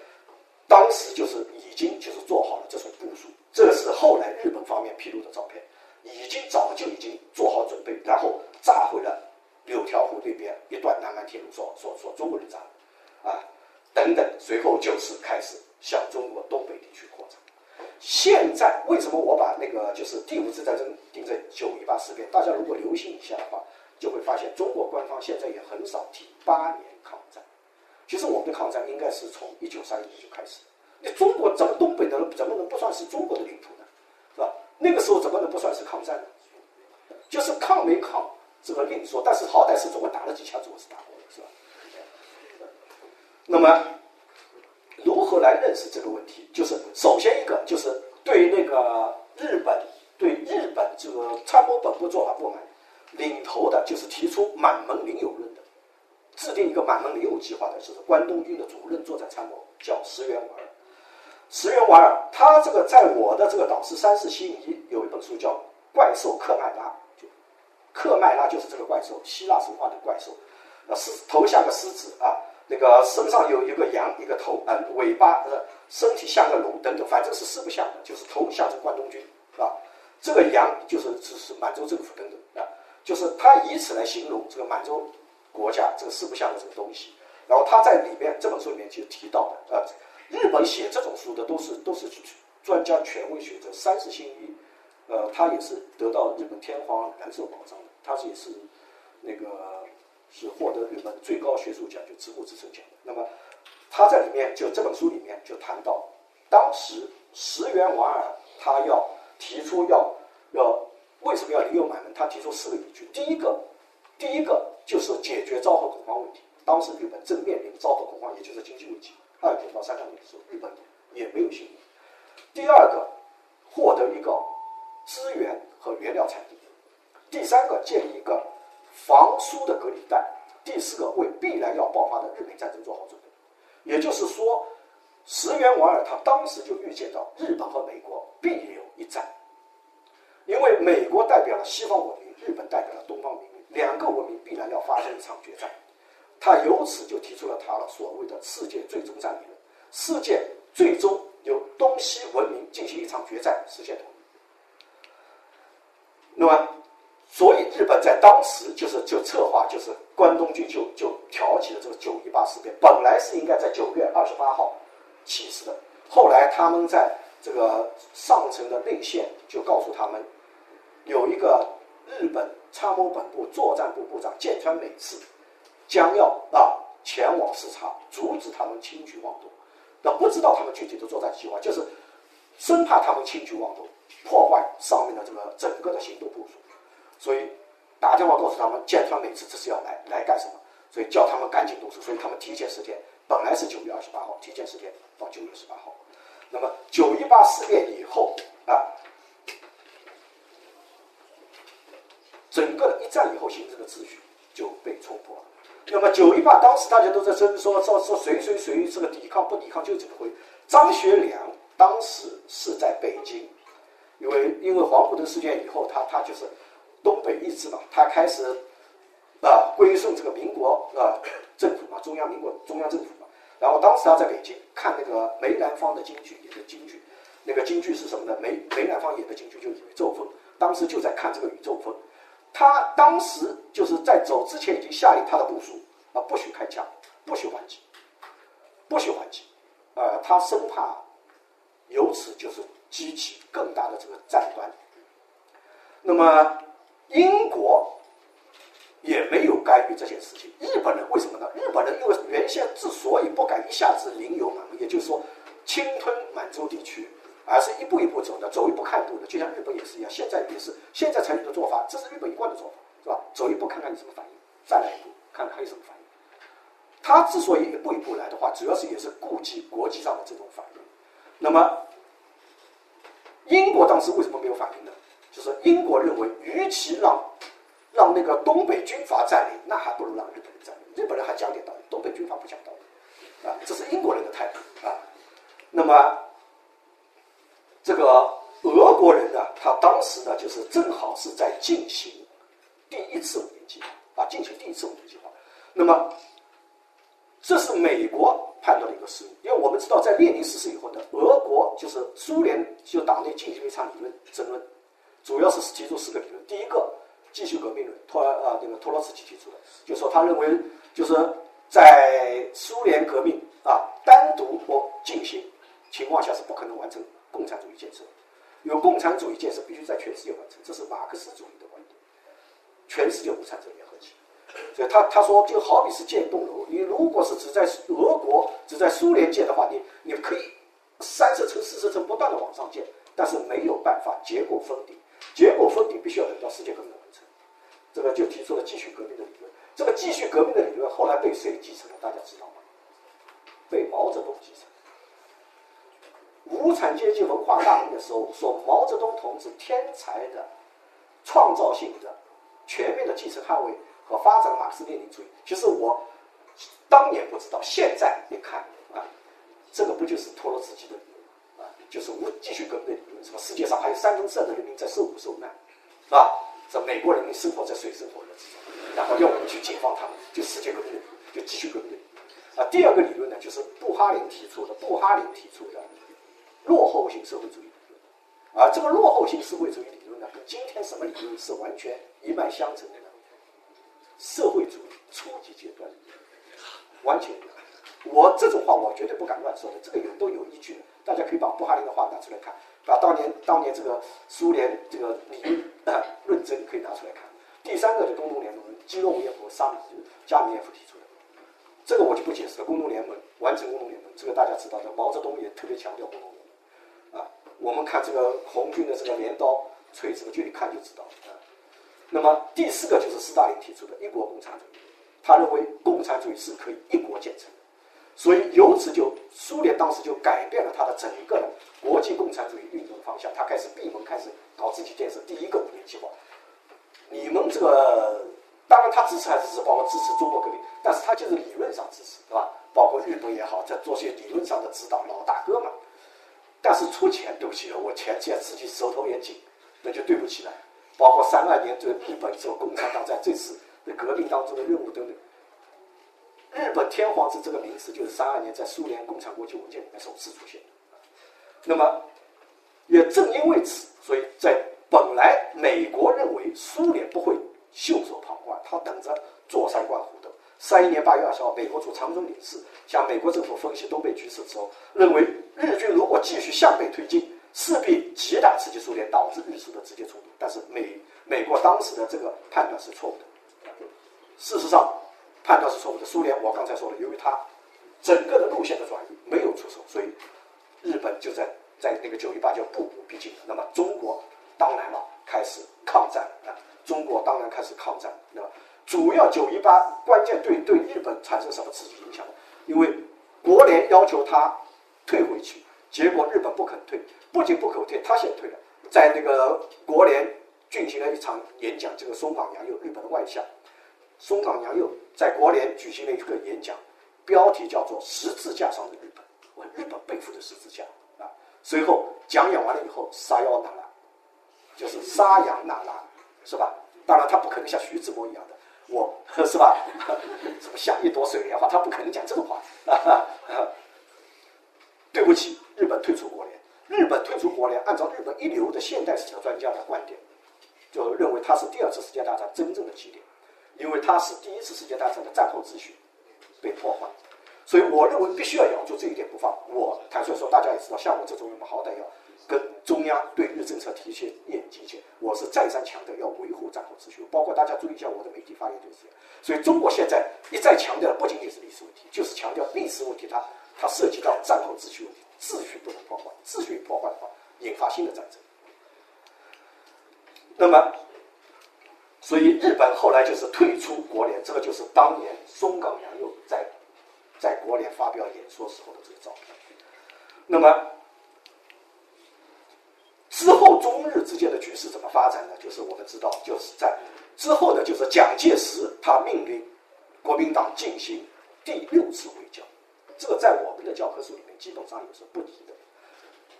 当时就是已经就是做好了这种部署，这是后来日本方面披露的照片，已经后就是开始向中国东北地区扩张。现在为什么我把那个就是第五次战争定在九一八事变？大家如果留心一下的话，就会发现中国官方现在也很少提八年抗战。其实我们的抗战应该是从一九三一年就开始。你中国怎么东北的怎么能不算是中国的领土呢？是吧？那个时候怎么能不算是抗战呢？就是抗没抗这个另说，但是好歹是中国打了几枪，中国是打过的，是吧？那么如何来认识这个问题？就是首先一个就是对那个日本对日本这个参谋本部做法不满，领头的就是提出满门领有论的，制定一个满门领有计划的，就是关东军的主任作战参谋，叫石原莞尔。石原莞尔，他这个在我的这个导师三世西尼有一本书叫《怪兽克麦拉》，就克麦拉就是这个怪兽，希腊神话的怪兽，那狮头像个狮子啊。那个身上有一个羊，一个头，呃，尾巴，呃，身体像个龙，等等，反正是四不像的，就是头像是关东军，是吧？这个羊就是只是满洲政府等等啊，就是他以此来形容这个满洲国家这个四不像的这个东西。然后他在里面这本书里面就提到的，呃，日本写这种书的都是都是专家权威学者，三世新一，呃，他也是得到日本天皇蓝色宝藏的，他是也是那个。是获得日本最高学术奖，就直木之成奖。那么他在里面就这本书里面就谈到，当时石原莞尔他要提出要要为什么要领有满门？他提出四个依据。第一个，第一个就是解决昭和恐慌问题。当时日本正面临昭和恐慌，也就是经济危机。二九到三三年的时候，日本也没有信用。第二个，获得一个资源和原料产地。第三个，建立一个。防苏的隔离带，第四个为必然要爆发的日美战争做好准备。也就是说，石原莞尔他当时就预见到日本和美国必有一战，因为美国代表了西方文明，日本代表了东方文明，两个文明必然要发生一场决战。他由此就提出了他的所谓的世界最终战理论：世界最终由东西文明进行一场决战，实现统一。那么。所以日本在当时就是就策划，就是关东军就就挑起了这个九一八事变。本来是应该在九月二十八号起事的，后来他们在这个上层的内线就告诉他们，有一个日本参谋本部作战部部长剑川美次将要啊前往视察，阻止他们轻举妄动。那不知道他们具体的作战计划，就是生怕他们轻举妄动，破坏上面的这个整个的行动部署。所以打电话告诉他们，剑川每次这是要来来干什么？所以叫他们赶紧动手。所以他们提前十天，本来是九月二十八号，提前十天到九月十八号。那么九一八事变以后啊，整个一战以后形成的秩序就被冲破了。那么九一八当时大家都在争说说说谁谁谁这个抵抗不抵抗就怎么回？张学良当时是在北京，因为因为黄埔的事件以后，他他就是。东北一支嘛，他开始啊归顺这个民国啊政府嘛，中央民国中央政府嘛。然后当时他在北京看那个梅兰芳的京剧，演的京剧，那个京剧是什么呢？梅梅兰芳演的京剧就是《宇宙风》，当时就在看这个《宇宙风》。他当时就是在走之前已经下令他的部署啊，不许开枪，不许还击，不许还击，呃，他生怕由此就是激起更大的这个战端。那么。英国也没有干预这件事情。日本人为什么呢？日本人因为原先之所以不敢一下子领有满门，也就是说侵吞满洲地区，而是一步一步走的，走一步看一步的，就像日本也是一样。现在也是现在采取的做法，这是日本一贯的做法，是吧？走一步看看你什么反应，再来一步看看还有什么反应。他之所以一步一步来的话，主要是也是顾及国际上的这种反应。那么英国当时为什么没有反应呢？就是英国认为，与其让让那个东北军阀占领，那还不如让日本人占领。日本人还讲点道理，东北军阀不讲道理，啊，这是英国人的态度啊。那么，这个俄国人呢，他当时呢，就是正好是在进行第一次五年计划啊，进行第一次五年计划。那么，这是美国判断的一个失误，因为我们知道，在列宁逝世以后呢，俄国就是苏联就党内进行了一场理论争论。主要是提出四个理论，第一个继续革命论，托啊那个托洛茨基提出的，就说他认为就是在苏联革命啊单独或进行情况下是不可能完成共产主义建设。有共产主义建设必须在全世界完成，这是马克思主义的观点。全世界无产者联合起，所以他他说就好比是建一栋楼，你如果是只在俄国、只在苏联建的话，你你可以三十层、四十层不断的往上建，但是没有办法结构封顶，结构封顶必须要等到世界革命完成。这个就提出了继续革命的理论。这个继续革命的理论后来被谁继承了？大家知道吗？被毛泽东继承。无产阶级文化大革命的时候，说毛泽东同志天才的、创造性的、全面的继承、捍卫和发展马克思列宁主义。其实我当年不知道，现在一看啊，这个不就是托洛茨基的理论啊？就是无继续革命理论，什么世界上还有三分之二的人民在受苦受难，是吧？这美国人民生活在水深火热之中，然后要我们去解放他们，就世界革命，就继续革命。啊，第二个理论呢，就是布哈林提出的，布哈林提出的。落后型社会主义理论，而这个落后型社会主义理论呢，跟今天什么理论是完全一脉相承的呢？社会主义初级阶段，完全。我这种话我绝对不敢乱说的，这个有都有依据的。大家可以把布哈林的话拿出来看，把当年当年这个苏联这个理论论证可以拿出来看。第三个是工农联盟，基诺维耶夫、沙米加米耶夫提出的，这个我就不解释了。工农联盟完成工农联盟，这个大家知道的，毛泽东也特别强调工农。我们看这个红军的这个镰刀锤子，就一看就知道啊。那么第四个就是斯大林提出的一国共产主义，他认为共产主义是可以一国建成的，所以由此就苏联当时就改变了他的整个的国际共产主义运动的方向，他开始闭门开始搞自己建设第一个五年计划。你们这个当然他支持还是支持，包括支持中国革命，但是他就是理论上支持，对吧？包括日本也好，在做些理论上的指导，老大哥嘛。但是出钱，对不起，我钱现在自己手头也紧，那就对不起了。包括三二年这个日本做共产党在这次的革命当中的任务等等。日本天皇制这个名词就是三二年在苏联共产国际文件里面首次出现。那么，也正因为此，所以在本来美国认为苏联不会袖手旁观，他等着坐山观虎。三一年八月二十号，美国驻长征领事向美国政府分析东北局势之后，认为日军如果继续向北推进，势必极大刺激苏联，导致日苏的直接冲突。但是美美国当时的这个判断是错误的。事实上，判断是错误的。苏联，我刚才说了，由于它整个的路线的转移没有出手，所以日本就在在那个九一八就步步逼近。那么中国当然了，开始抗战啊！中国当然开始抗战，那么。主要九一八关键对对日本产生什么刺激影响？因为国联要求他退回去，结果日本不肯退，不仅不肯退，他先退了。在那个国联进行了一场演讲，这个松冈洋右日本的外相松冈洋右在国联举行了一个演讲，标题叫做“十字架上的日本”，我日本背负的十字架啊。随后讲演完了以后，杀腰拿拉，就是杀羊拿拉，是吧？当然他不可能像徐志摩一样的。我是吧？什么像一朵水莲花？他不可能讲这种话。对不起，日本退出国联。日本退出国联，按照日本一流的现代史学专家的观点，就认为它是第二次世界大战真正的起点，因为它是第一次世界大战的战后秩序被破坏。所以，我认为必须要咬住这一点不放。我坦率说，大家也知道，像我这种人，我好歹要跟中央对日政策提一些意见。我是再三强调要维护战后秩序，包括大家注意一下我的媒体发言就是这样。所以，中国现在一再强调的不仅仅是历史问题，就是强调历史问题，它它涉及到战后秩序问题，秩序不能破坏，秩序破坏的话，引发新的战争。那么，所以日本后来就是退出国联，这个就是当年松冈洋右在。在国联发表演说时候的这个照片。那么之后中日之间的局势怎么发展呢？就是我们知道，就是在之后呢，就是蒋介石他命令国民党进行第六次围剿。这个在我们的教科书里面基本上也是不提的。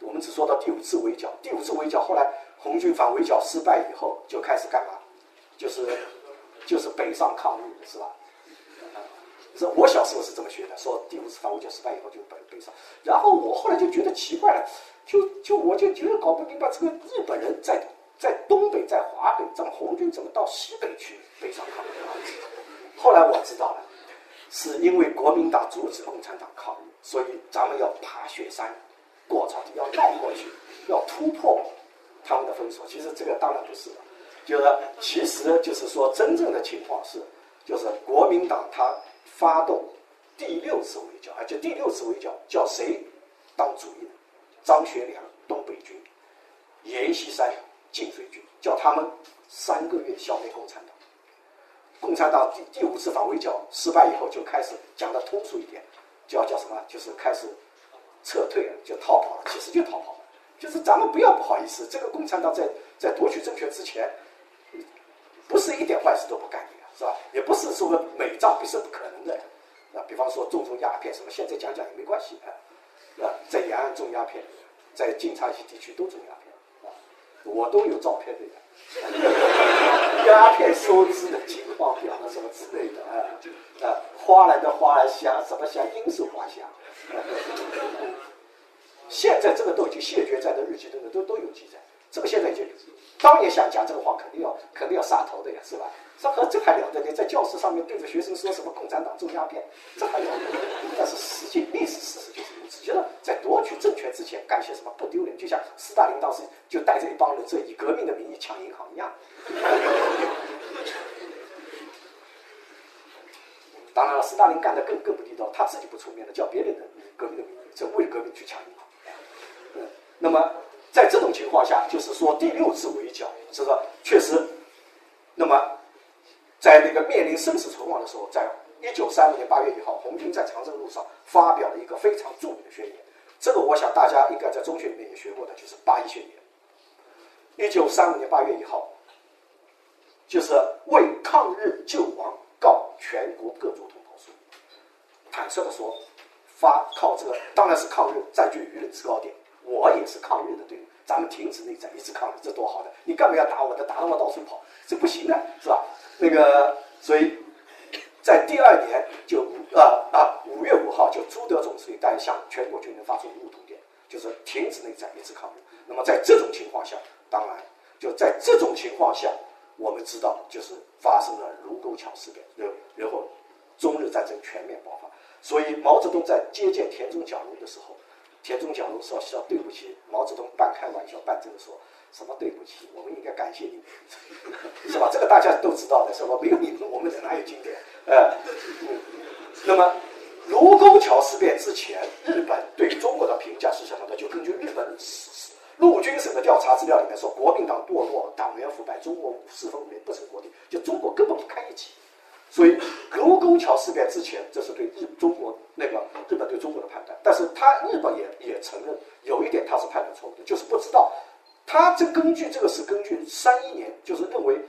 我们只说到第五次围剿。第五次围剿后来红军反围剿失败以后，就开始干嘛？就是就是北上抗日，是吧？是我小时候是这么学的，说第五次反围剿失败以后就北北上，然后我后来就觉得奇怪了，就就我就觉得搞不明白，这个日本人在在东北在华北，这么红军怎么到西北去北上抗日？后来我知道了，是因为国民党阻止共产党抗日，所以咱们要爬雪山，过草地，要绕过去，要突破他们的封锁。其实这个当然不是的，就是其实就是说真正的情况是，就是国民党他发动第六次围剿，而且第六次围剿叫谁当主意？张学良东北军，阎锡山晋绥军，叫他们三个月消灭共产党。共产党第第五次反围剿失败以后，就开始讲的通俗一点，叫叫什么？就是开始撤退了，就逃跑了。其实就逃跑了，就是咱们不要不好意思。这个共产党在在夺取政权之前，不是一点坏事都不干的，是吧？也不是说美仗不是不可能的。那，比方说种种鸦片什么，现在讲讲也没关系啊。啊，在延安种鸦片，在晋察冀地区都种鸦片啊，我都有照片的。鸦片收支的情况表啊什么之类的啊啊，花来的花香，什么香罂粟花香。现在这个都已经谢绝在的日记等等都都有记载，这个现在已经，当年想讲这个话，肯定要肯定要杀头的呀，是吧？这和这还了得？你在教室上面对着学生说什么共产党种鸦片，这还了得？但是实际历史事实就是如此。觉得在夺取政权之前干些什么不丢脸，就像斯大林当时就带着一帮人，这以革命的名义抢银行一样。当然了，斯大林干的更更不地道，他自己不出面的，叫别人的革命的名义，这为革命去抢银行。嗯，那么在这种情况下，就是说第六次围剿，这个确实，那么。在那个面临生死存亡的时候，在一九三五年八月一号，红军在长征路上发表了一个非常著名的宣言。这个我想大家应该在中学里面也学过的，就是八一宣言。一九三五年八月一号，就是为抗日救亡告全国各族同胞书。坦率的说，发靠这个当然是抗日占据舆论制高点。我也是抗日的队伍，咱们停止内战，一直抗日，这多好的！你干嘛要打我？的打得我到处跑，这不行的，是吧？那个，所以在第二年就五啊啊五月五号，就朱德总司令带向全国军人发出务通电，就是停止内战，一直抗日。那么在这种情况下，当然就在这种情况下，我们知道就是发生了卢沟桥事变，然然后中日战争全面爆发。所以毛泽东在接见田中角荣的时候，田中角荣说说对不起，毛泽东半开玩笑半真的说。什么对不起？我们应该感谢你们，是吧？这个大家都知道的，是吧？没有你们，我们哪有今天？呃，那么卢沟桥事变之前，日本对中国的评价是什么呢？就根据日本陆军省的调查资料里面说，国民党堕落，党员腐败，中国五四分裂不成国体，就中国根本不堪一击。所以卢沟桥事变之前，这是对日中国那个日本对中国的判断，但是他日本也也承认有一点他是判断错误的，就是不知道。他这根据这个是根据三一年，就是认为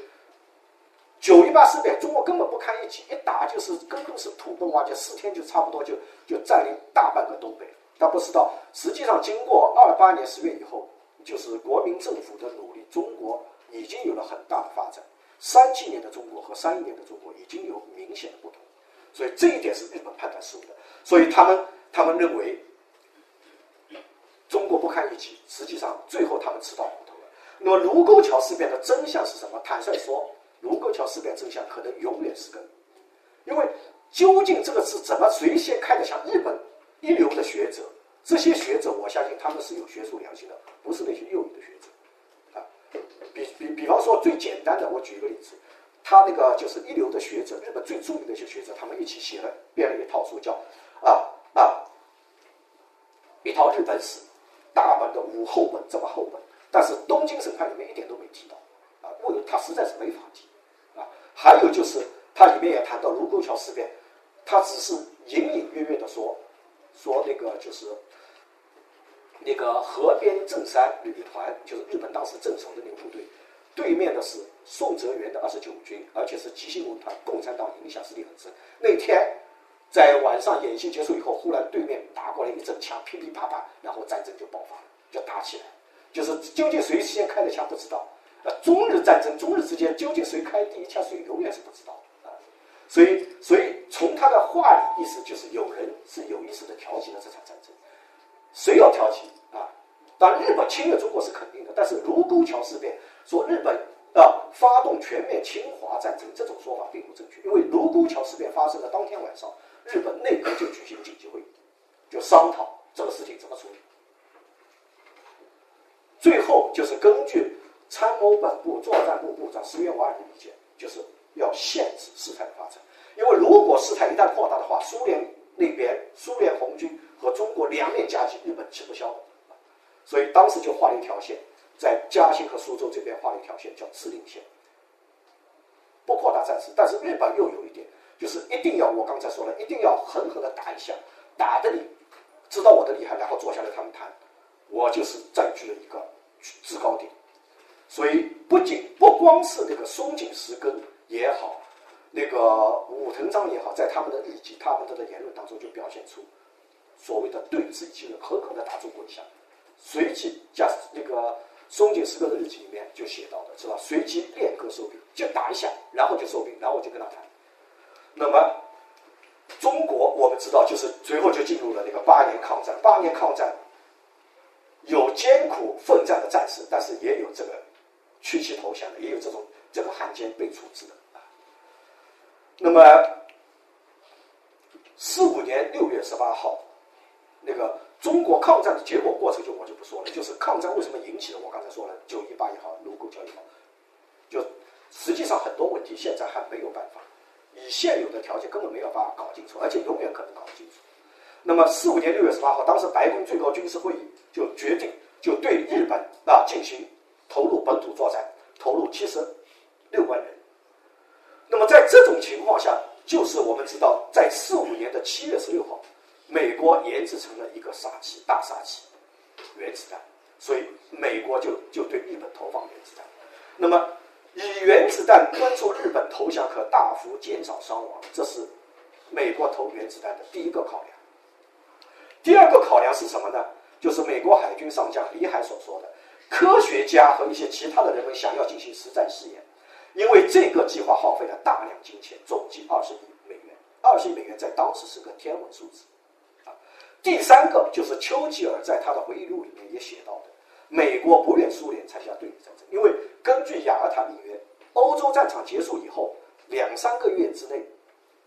九一八事变，中国根本不堪一击，一打就是根本是土崩瓦解，四天就差不多就就占领大半个东北。他不知道，实际上经过二八年十月以后，就是国民政府的努力，中国已经有了很大的发展。三七年的中国和三一年的中国已经有明显的不同，所以这一点是日本判断失误的。所以他们他们认为。中国不堪一击，实际上最后他们吃到苦头了。那么卢沟桥事变的真相是什么？坦率说，卢沟桥事变真相可能永远是个谜，因为究竟这个是怎么谁先开的枪？日本一流的学者，这些学者我相信他们是有学术良心的，不是那些右翼的学者。比比比方说最简单的，我举一个例子，他那个就是一流的学者，日本最著名的一些学者，他们一起写了编了一套书，叫啊啊一套日本史。大本的五厚本这么厚本，但是东京审判里面一点都没提到，啊，为他实在是没法提，啊，还有就是它里面也谈到卢沟桥事变，他只是隐隐约约的说，说那个就是那个河边正山旅团，就是日本当时镇守的那个部队，对面的是宋哲元的二十九军，而且是急行文团，共产党影响势力很深。那天。在晚上演习结束以后，忽然对面打过来一阵枪，噼噼啪啪，然后战争就爆发了，就打起来。就是究竟谁先开的枪不知道。呃，中日战争，中日之间究竟谁开第一枪，谁永远是不知道啊。所以，所以从他的话里意思就是有人是有意识的挑起了这场战争。谁要挑起啊？当然，日本侵略中国是肯定的，但是卢沟桥事变说日本啊发动全面侵华战争这种说法并不正确，因为卢沟桥事变发生的当天晚上。日本内阁就举行紧急会议，就商讨这个事情怎么处理。最后就是根据参谋本部作战部部长石原莞尔的意见，就是要限制事态的发展，因为如果事态一旦扩大的话，苏联那边苏联红军和中国两面夹击，日本吃不消的。所以当时就画了一条线，在嘉兴和苏州这边画了一条线，叫敕令线，不扩大战事。但是日本又有一点，就是一定要我刚才说了，一定要狠狠的打一下，打的你知道我的厉害，然后坐下来他们谈，我就是占据了一个制高点。所以不仅不光是那个松井石根也好，那个武藤章也好，在他们的日记、他们的言论当中就表现出所谓的对峙已经狠狠的打中国一下。随即，加那个松井石根的日记里面就写到的是吧？随即练歌收兵，就打一下，然后就收兵，然后我就跟他谈。那么，中国我们知道，就是随后就进入了那个八年抗战。八年抗战有艰苦奋战的战士，但是也有这个屈膝投降的，也有这种这个汉奸被处置的啊。那么，四五年六月十八号，那个。中国抗战的结果过程就我就不说了，就是抗战为什么引起的？我刚才说了，九一八也好，卢沟桥也好，就实际上很多问题现在还没有办法，以现有的条件根本没有办法搞清楚，而且永远可能搞不清楚。那么四五年六月十八号，当时白宫最高军事会议就决定，就对日本啊进行投入本土作战，投入七十六万人。那么在这种情况下，就是我们知道，在四五年的七月十六号。美国研制成了一个杀器，大杀器，原子弹，所以美国就就对日本投放原子弹。那么，以原子弹帮助日本投降可大幅减少伤亡，这是美国投原子弹的第一个考量。第二个考量是什么呢？就是美国海军上将李海所说的，科学家和一些其他的人们想要进行实战试验，因为这个计划耗费了大量金钱，总计二十亿美元。二十亿美元在当时是个天文数字。第三个就是丘吉尔在他的回忆录里面也写到的，美国不愿苏联参加对日战争，因为根据雅尔塔密约，欧洲战场结束以后两三个月之内，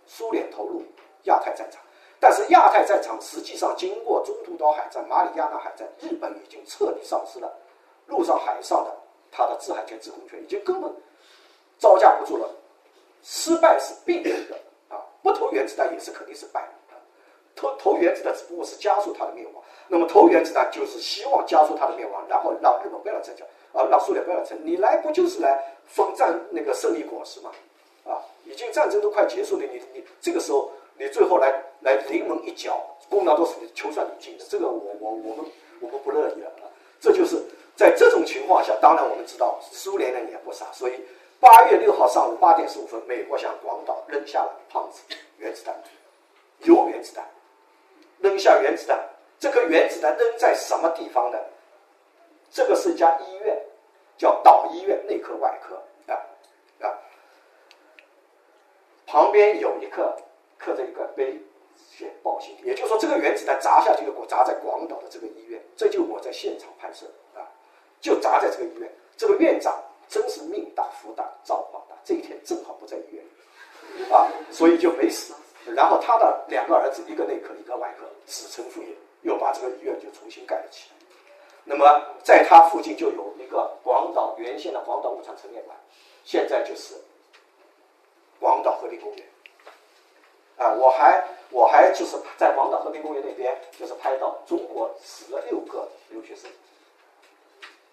苏联投入亚太战场，但是亚太战场实际上经过中途岛海战、马里亚纳海战，日本已经彻底丧失了陆上海上的它的制海权、制空权，已经根本招架不住了，失败是必然的啊，不投原子弹也是肯定是败。投投原子弹只不过是加速它的灭亡，那么投原子弹就是希望加速它的灭亡，然后让日本不要参加，啊，让苏联不要参，你来不就是来分战那个胜利果实吗？啊，已经战争都快结束了，你你这个时候你最后来来临门一脚，功劳都是求算你进的，这个我我我们我们不乐意了啊！这就是在这种情况下，当然我们知道苏联人也不傻，所以八月六号上午八点十五分，美国向广岛扔下了胖子原子弹，铀原子弹。扔下原子弹，这颗原子弹扔在什么地方呢？这个是一家医院，叫岛医院内科外科啊啊，旁边有一个刻着一个碑，写报信。也就是说，这个原子弹砸下去的，砸在广岛的这个医院，这就我在现场拍摄啊，就砸在这个医院。这个院长真是命大福大造化大，这一天正好不在医院啊，所以就没死。然后他的两个儿子，一个内科，一个外科，子承父业，又把这个医院就重新盖了起来。那么在他附近就有一个广岛原先的广岛武藏陈列馆，现在就是广岛和平公园。啊，我还我还就是在广岛和平公园那边，就是拍到中国死了六个留学生。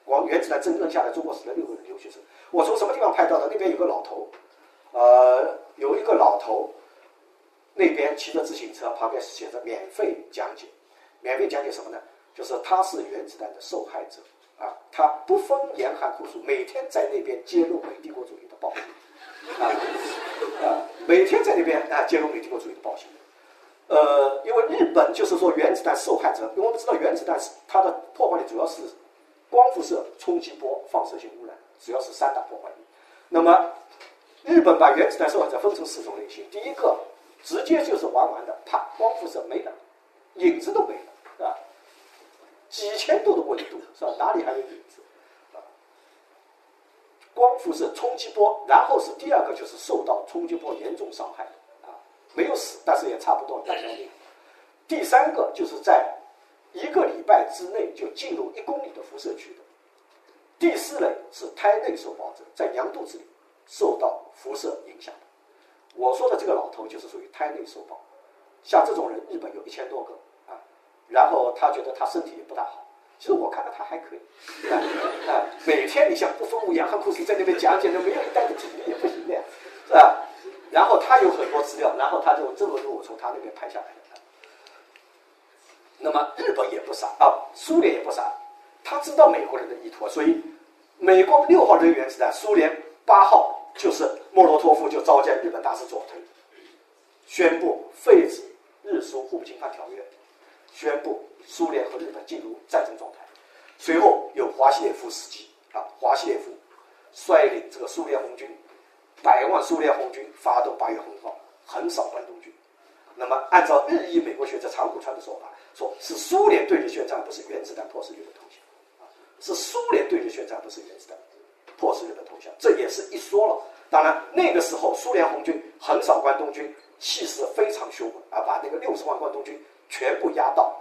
广原子弹真正下来，中国死了六个留学生。我从什么地方拍到的？那边有个老头，呃，有一个老头。那边骑着自行车，旁边写着“免费讲解”，免费讲解什么呢？就是他是原子弹的受害者啊，他不分严寒酷暑，每天在那边揭露美帝国主义的暴行啊啊，每天在那边啊揭露美帝国主义的暴行。呃，因为日本就是说原子弹受害者，因为我们知道原子弹是它的破坏力主要是光辐射、冲击波、放射性污染，主要是三大破坏力。那么日本把原子弹受害者分成四种类型，第一个。直接就是完完的，啪，光辐射没了，影子都没了，啊？几千度的温度，是吧？哪里还有影子？啊，光辐射冲击波，然后是第二个就是受到冲击波严重伤害，啊，没有死，但是也差不多半条命。第三个就是在一个礼拜之内就进入一公里的辐射区的。第四类是胎内受暴者，在娘肚子里受到辐射影响的。我说的这个老头就是属于胎内受暴，像这种人，日本有一千多个。然后他觉得他身体也不大好，其实我看到他还可以啊啊，每天你像不风无阳和故事在那边讲解，那没有一单的体力也不行的，是吧？然后他有很多资料，然后他就这么多我从他那边拍下来的。那么日本也不傻啊，苏联也不傻，他知道美国人的意图，所以美国六号人员是在，苏联八号就是莫洛托夫就召见日本大使佐藤，宣布废止日苏互不侵犯条约，宣布苏联和日本进入战争状态。随后有华西列夫斯基啊，华西列夫率领这个苏联红军。百万苏联红军发动八月红号，横扫关东军。那么，按照日裔美国学者长谷川的说法，说是苏联对日宣战，不是原子弹迫使日本投降，啊，是苏联对日宣战，不是原子弹迫使日本投降。这也是一说了。当然，那个时候苏联红军横扫关东军，气势非常凶猛，啊，把那个六十万关东军全部压到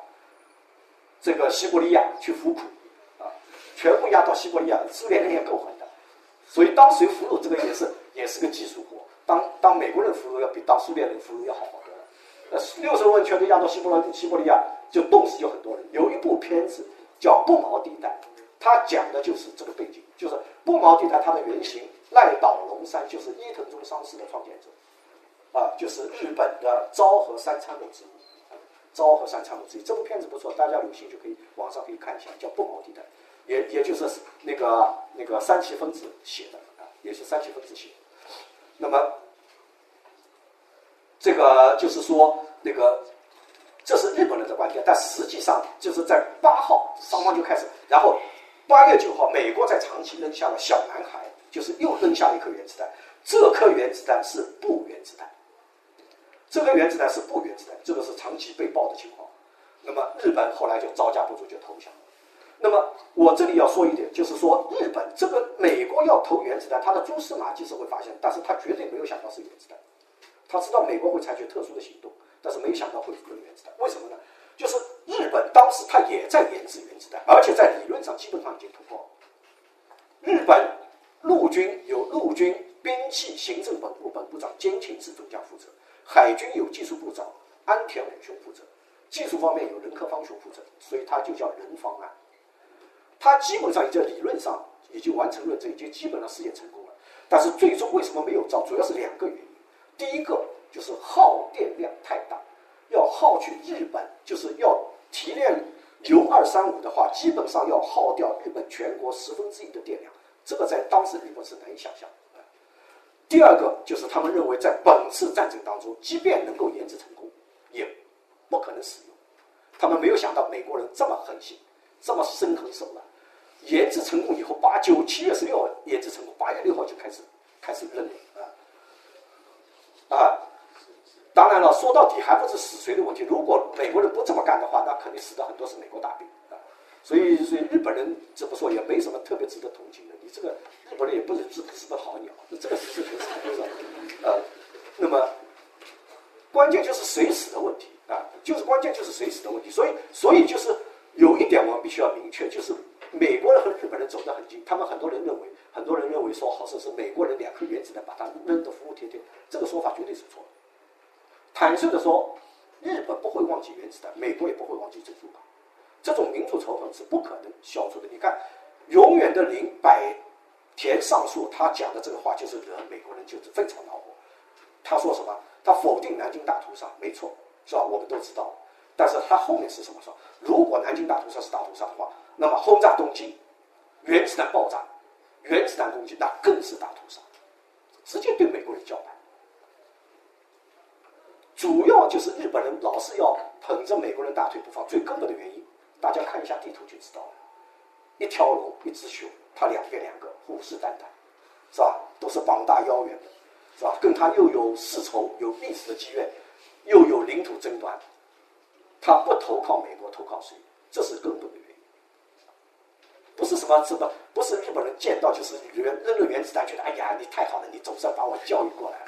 这个西伯利亚去服苦，啊，全部压到西伯利亚。苏联人也够狠的，所以当时俘虏这个也是。也是个技术活，当当美国人俘虏要比当苏联人俘虏要好好多了。呃，六十万全都押到西伯利西伯利亚，就冻死就很多人。有一部片子叫《不毛地带》，它讲的就是这个背景，就是不毛地带它的原型赖岛龙山就是伊藤忠商事的创建者，啊，就是日本的昭和三参谋之一。昭和三参谋之一，这部片子不错，大家有兴趣可以网上可以看一下，叫《不毛地带》，也也就是那个那个三七分子写的啊，也是三七分子写。的。那么，这个就是说，那个这是日本人的观点，但实际上就是在八号双方就开始，然后八月九号，美国在长崎扔下了小男孩，就是又扔下了一颗原子弹，这颗原子弹是不原子弹，这颗原子弹是不原子弹，这个是长期被爆的情况。那么日本后来就招架不住就投降。那么我这里要说一点，就是说日本这个美国要投原子弹，它的蛛丝马迹是会发现，但是他绝对没有想到是原子弹。他知道美国会采取特殊的行动，但是没想到会扔原子弹。为什么呢？就是日本当时他也在研制原子弹，而且在理论上基本上已经突破。日本陆军有陆军兵器行政本部本部长兼勤制总将负责，海军有技术部长安田武雄负责，技术方面有仁科方雄负责，所以他就叫人方案。他基本上已经理论上已经完成论证，已经基本上实验成功了。但是最终为什么没有造？主要是两个原因。第一个就是耗电量太大，要耗去日本，就是要提炼铀二三五的话，基本上要耗掉日本全国十分之一的电量，这个在当时日本是难以想象的。第二个就是他们认为，在本次战争当中，即便能够研制成功，也不可能使用。他们没有想到美国人这么狠心，这么深狠手段。研制成功以后，八九七月十六号研制成功，八月六号就开始开始扔啊啊！当然了，说到底还不是死谁的问题。如果美国人不这么干的话，那肯定死的很多是美国大兵。所以，所以日本人怎么说也没什么特别值得同情的。你这个日本人也不是只是个好鸟，那这个是很惨，是吧？呃，那么关键就是谁死的问题啊，就是关键就是谁死的问题。所以，所以就是有一点我们必须要明确，就是。美国人和日本人走得很近，他们很多人认为，很多人认为说，好像是美国人两颗原子弹把它扔得服服帖帖，这个说法绝对是错的。坦率的说，日本不会忘记原子弹，美国也不会忘记珍珠港，这种民族仇恨是不可能消除的。你看，永远的林百田上树，他讲的这个话就是惹美国人就是非常恼火。他说什么？他否定南京大屠杀，没错，是吧？我们都知道。但是他后面是什么说？如果南京大屠杀是大屠杀的话，那么轰炸东京，原子弹爆炸，原子弹攻击，那更是大屠杀，直接对美国人叫板。主要就是日本人老是要捧着美国人大腿不放，最根本的原因，大家看一下地图就知道了。一条龙，一只熊，它两边两个虎视眈眈，是吧？都是膀大腰圆的，是吧？跟它又有世仇，有历史的积怨，又有领土争端。他不投靠美国，投靠谁？这是根本的原因，不是什么什么，不是日本人见到就是原扔了原子弹，觉得哎呀，你太好了，你总算把我教育过来了，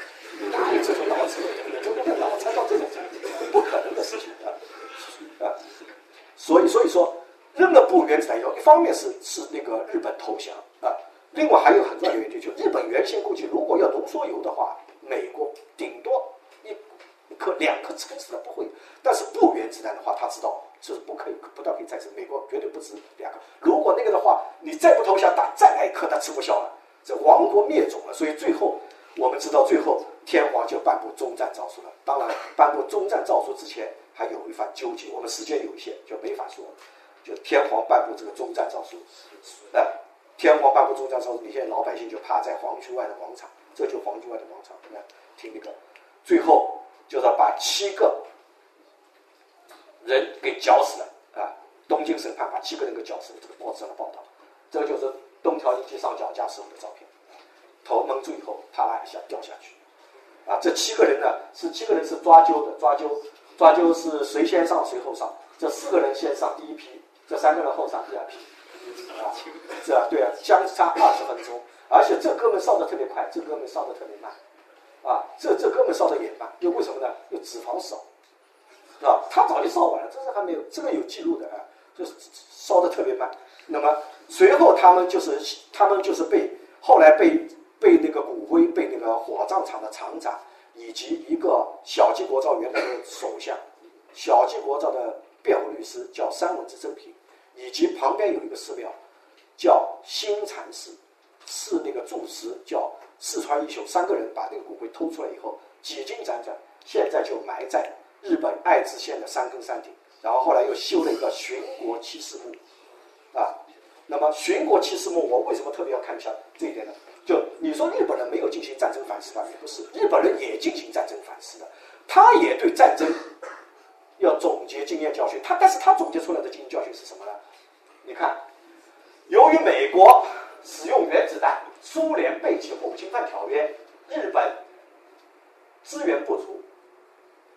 哪有这种脑子？怎么会脑残到这种程度？不可能的事情！所以所以说扔了不原子弹以后，一方面是是那个日本投降啊，另外还有很重要的原因，就日本原先估计，如果要浓缩铀的话，美国顶多一一颗两颗原子弹不会，但是不原子弹的话，他知道这是不可以，不但可以再生，美国绝对不止两个。如果那个的话，你再不投降，打再来一颗，他吃不消了，这亡国灭种了。所以最后我们知道，最后天皇就颁布终战诏书了。当然，颁布终战诏书之前。还有一番纠结，我们时间有限，就没法说。就天皇颁布这个终战诏书，哎，天皇颁布终战诏书，你现在老百姓就趴在皇居外的广场，这就皇居外的广场，看听那个，最后就是把七个人给绞死了啊！东京审判把七个人给绞死了，这个报纸上的报道，这个就是东条英机上绞架时候的照片，头蒙住以后，啪啦一下掉下去，啊，这七个人呢是七个人是抓阄的，抓阄。抓阄是谁先上谁后上，这四个人先上第一批，这三个人后上第二批，啊，是啊，对啊，相差二十分钟，而且这哥们烧的特别快，这哥们烧的特别慢，啊，这这哥们烧的也慢，又为什么呢？又脂肪少，啊，他早就烧完了，这是还没有，这个有记录的啊，就是烧的特别慢。那么随后他们就是他们就是被后来被被那个骨灰被那个火葬场的厂长。以及一个小矶国造原来的首相，小矶国造的辩护律师叫山文之正平，以及旁边有一个寺庙，叫新禅寺，是那个住持叫四川一雄，三个人把那个骨灰偷出来以后，几经辗转，现在就埋在日本爱知县的山根山顶，然后后来又修了一个寻国七世墓，啊，那么寻国七世墓，我为什么特别要看一下这一点呢？就你说日本人没有进行战争反思吧？也不是，日本人也进行战争反思的，他也对战争要总结经验教训。他但是他总结出来的经验教训是什么呢？你看，由于美国使用原子弹，苏联背弃不侵犯条约，日本资源不足，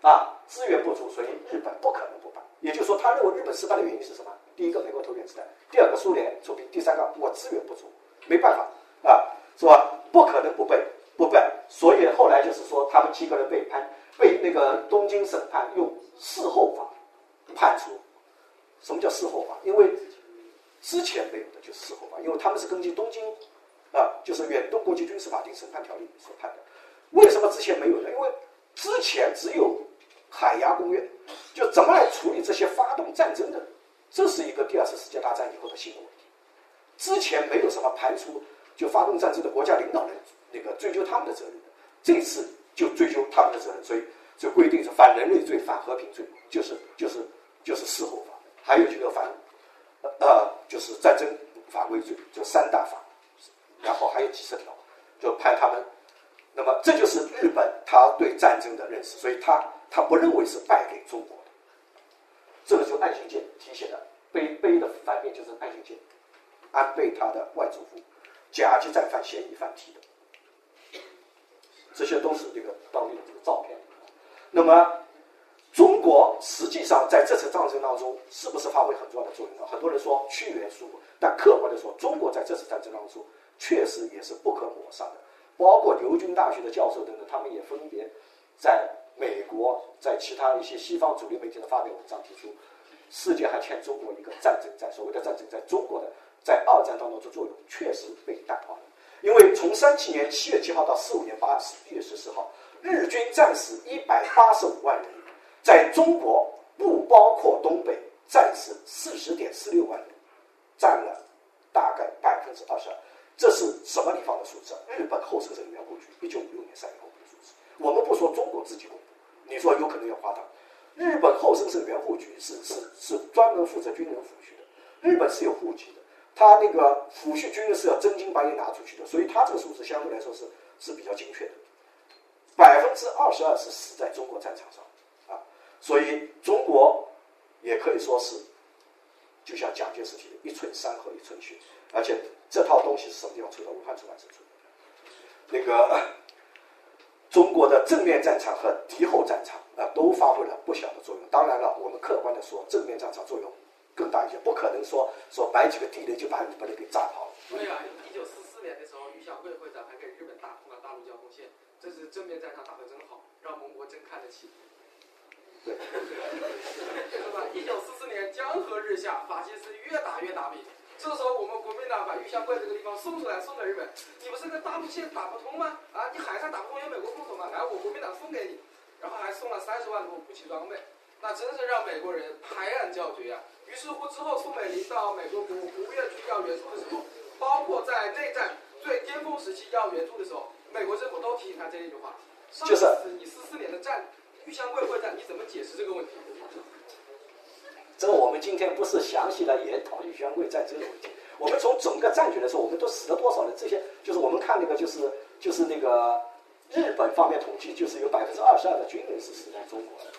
啊，资源不足，所以日本不可能不办。也就是说，他认为日本失败的原因是什么？第一个，美国投原子弹；第二个，苏联出兵；第三个，我资源不足，没办法啊。是吧？不可能不背，不背。所以后来就是说，他们七个人被判，被那个东京审判用事后法判处。什么叫事后法？因为之前没有的就是事后法，因为他们是根据东京啊，就是远东国际军事法庭审判条例所判的。为什么之前没有呢？因为之前只有海牙公约，就怎么来处理这些发动战争的，这是一个第二次世界大战以后的新的问题。之前没有什么判处。就发动战争的国家领导人，那个追究他们的责任的，这次就追究他们的责任，所以就规定是反人类罪、反和平罪，就是就是就是事后法，还有这个反呃就是战争法规罪，就三大法，然后还有几十条，就判他们。那么这就是日本他对战争的认识，所以他他不认为是败给中国的，这个就安信剑提写的，碑碑的反面就是安信剑，安倍他的外祖父。甲级战犯嫌疑犯提的，这些都是这个当地的这个照片。那么，中国实际上在这次战争当中是不是发挥很重要的作用呢？很多人说屈原输，但客观的说，中国在这次战争当中确实也是不可抹杀的。包括牛津大学的教授等等，他们也分别在美国、在其他一些西方主流媒体的发表文章提出，世界还欠中国一个战争，在所谓的战争，在中国的。在二战当中的作用确实被淡化了，因为从三七年七月七号到四五年八月十四号，日军战死一百八十五万人，在中国不包括东北战死四十点四六万人，占了大概百分之二十二。这是什么地方的数字？日本后生人员护局一九五六年三月公布的数字。我们不说中国自己公布，你说有可能要夸大。日本后生省原护局是是是专门负责军人抚恤的，日本是有户籍的。他那个抚恤军是要真金白银拿出去的，所以他这个数字相对来说是是比较精确的。百分之二十二是死在中国战场上，啊，所以中国也可以说是就像蒋介石提的“一寸山河一寸血”，而且这套东西是什么地方出的？武汉出版社出的。那个 中国的正面战场和敌后战场啊，都发挥了不小的作用。当然了，我们客观的说，正面战场作用。更大一些，不可能说说摆几个地雷就把把你给炸跑了。对啊，一九四四年的时候，于小贵会长还给日本打通了大陆交通线，这是正面战场打得真好，让盟国真看得起。对。是吧？一九四四年江河日下，法西斯越打越打命。这时候我们国民党把玉香桂这个地方送出来，送给日本。你不是跟大陆线打不通吗？啊，你海上打不通有美国副手吗？来，我国民党送给你，然后还送了三十万多武器装备，那真是让美国人拍案叫绝啊！于是乎之后，宋美龄到美国国国务院去要援助的时候，包括在内战最巅峰时期要援助的时候，美国政府都提醒他这一句话：就是你四四年的战玉香桂会战，你怎么解释这个问题？这个我们今天不是详细来研讨玉香桂战争的问题。我们从整个战局来说，我们都死了多少人？这些就是我们看那个，就是就是那个日本方面统计，就是有百分之二十二的军人是死在中国的。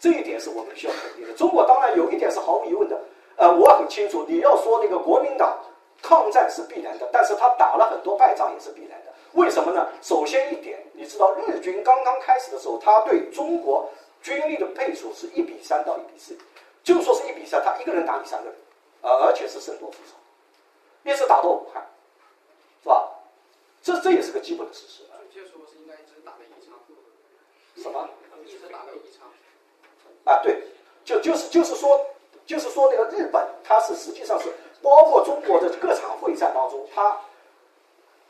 这一点是我们需要肯定的。中国当然有一点是毫无疑问的，呃，我很清楚。你要说那个国民党抗战是必然的，但是他打了很多败仗也是必然的。为什么呢？首先一点，你知道日军刚刚开始的时候，他对中国军力的配属是一比三到一比四。就说是一比三，他一个人打你三个人，呃，而且是胜多负少，一直打到武汉，是吧？这这也是个基本的事实。准确说是应该一直打到宜昌。什么？一直打了一场。啊，对，就就是就是说，就是说那个日本，它是实际上是包括中国的各场会战当中，它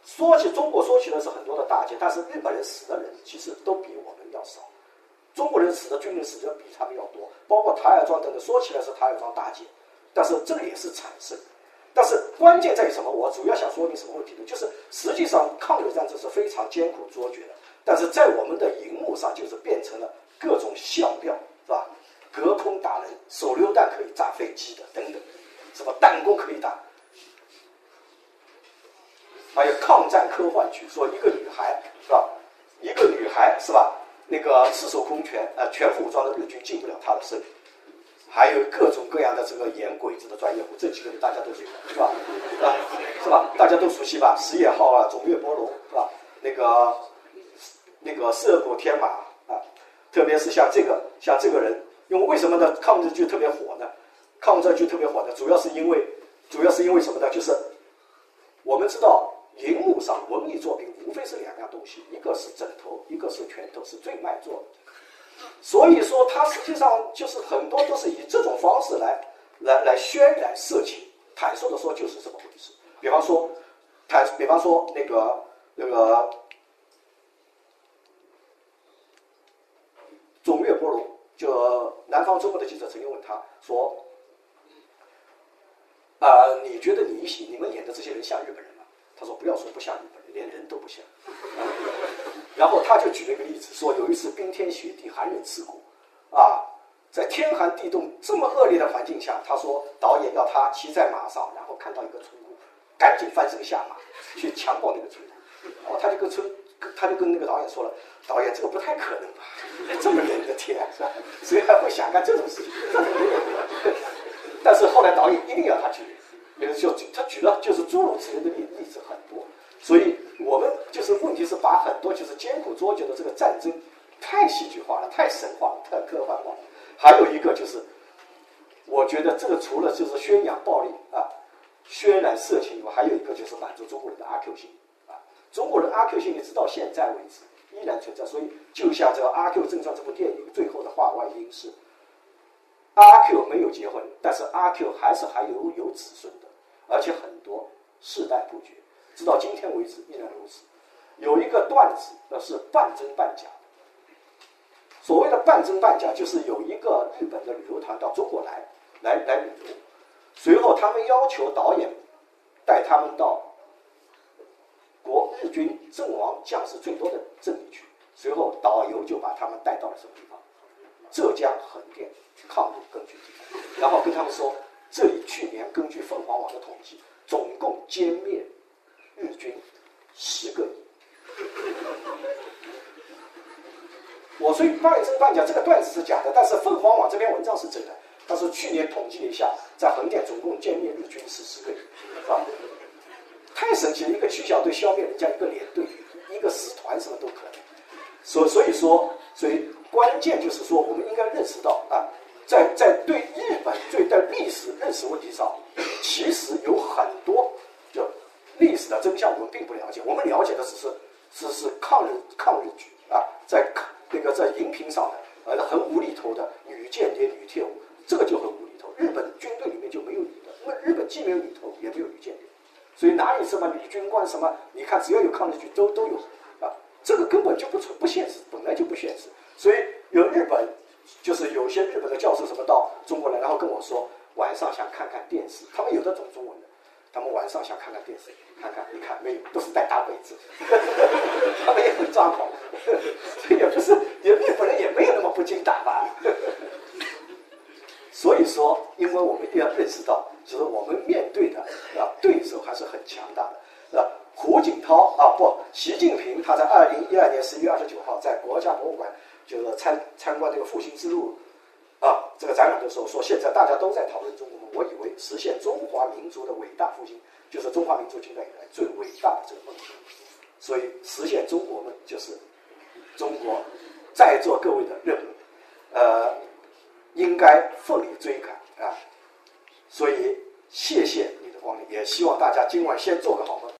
说起中国说起的是很多的大捷，但是日本人死的人其实都比我们要少。中国人死的军人死的比他们要多，包括台儿庄等等。说起来是台儿庄大捷，但是这个也是惨胜。但是关键在于什么？我主要想说明什么问题呢？就是实际上抗日战争是非常艰苦卓绝的，但是在我们的荧幕上就是变成了各种笑料，隔空打人，手榴弹可以炸飞机的等等，什么弹弓可以打，还有抗战科幻剧，说一个女孩是吧？一个女孩是吧？那个赤手空拳，呃，全副武装的日军进不了他的身，还有各种各样的这个演鬼子的专业户，这几个人大家都知道，是吧？啊，是吧？大家都熟悉吧？石野浩啊，总月波龙，是吧？那个那个涩谷天马啊，特别是像这个像这个人，因为为什么呢？抗日剧特别火呢？抗日剧特别火呢，主要是因为主要是因为什么呢？就是我们知道。荧幕上文艺作品无非是两样东西，一个是枕头，一个是拳头，是最卖座的。所以说，它实际上就是很多都是以这种方式来来来渲染色情。坦率的说，就是这么回事。比方说，坦比方说那个那个总月波龙，就南方周末的记者曾经问他说：“啊，你觉得你你们演的这些人像日本人吗？”他说：“不要说不像日本人，连人都不像。” 然后他就举了一个例子，说有一次冰天雪地、寒冷刺骨，啊，在天寒地冻这么恶劣的环境下，他说导演要他骑在马上，然后看到一个村姑，赶紧翻身下马去强暴那个村姑。然后他就跟村，他就跟那个导演说了：“导演，这个不太可能吧？这么冷的天，是吧？谁还会想干这种事情？”但是后来导演一定要他去。就他举了就是诸如此类的例例子很多，所以我们就是问题是把很多就是艰苦卓绝的这个战争太戏剧化了，太神话了，太科幻化。还有一个就是，我觉得这个除了就是宣扬暴力啊、渲染色情以外，还有一个就是满足中国人的阿 Q 心。中国人阿 Q 心一直到现在为止依然存在，所以就像这个《阿 Q 正传》这部电影最后的话外音是，阿 Q 没有结婚，但是阿 Q 还是还有有子孙的。而且很多世代不绝，直到今天为止依然如此。有一个段子，那是半真半假。所谓的半真半假，就是有一个日本的旅游团到中国来，来来旅游，随后他们要求导演带他们到日军阵亡将士最多的阵地去，随后导游就把他们带到了什么地方？浙江横店抗日根据地，然后跟他们说。这里去年根据凤凰网的统计，总共歼灭日军十个。我虽半真半假，这个段子是假的，但是凤凰网这篇文章是真的。他说去年统计了一下，在横店总共歼灭日军是十个亿，啊，太神奇了！一个区小队消灭人家一个连队，一个师团，什么都可能。所所以说，所以关键就是说，我们应该认识到啊。在在对日本对在历史认识问题上，其实有很多就历史的真相我们并不了解，我们了解的只是只是抗日抗日剧啊，在那个在荧屏上的呃很无厘头的女间谍、女特务，这个就很无厘头。日本军队里面就没有女的，因为日本既没有女头，也没有女间谍，所以哪里什么女军官什么，你看只要有抗日剧都都有啊，这个根本就不存不现实，本来就不现实。所以有日本，就是有些日本的教授什么到中国来，然后跟我说晚上想看看电视，他们有的懂中文的。他们晚上想看看电视，看看，你看没有，都是带大被子，他们也很抓狂，也不是，也日本人也没有那么不经打扮。所以说，因为我们一定要认识到，就是我们面对的啊对手还是很强大的，啊，胡锦涛啊不，习近平他在二零一二年十一月二十九号在国家博物馆就是参参观这个复兴之路。啊，这个展览的时候说，现在大家都在讨论中国梦，我以为实现中华民族的伟大复兴，就是中华民族近代以来最伟大的这个梦想。所以实现中国梦就是中国在座各位的任务，呃，应该奋力追赶啊。所以谢谢你的光临，也希望大家今晚先做个好梦。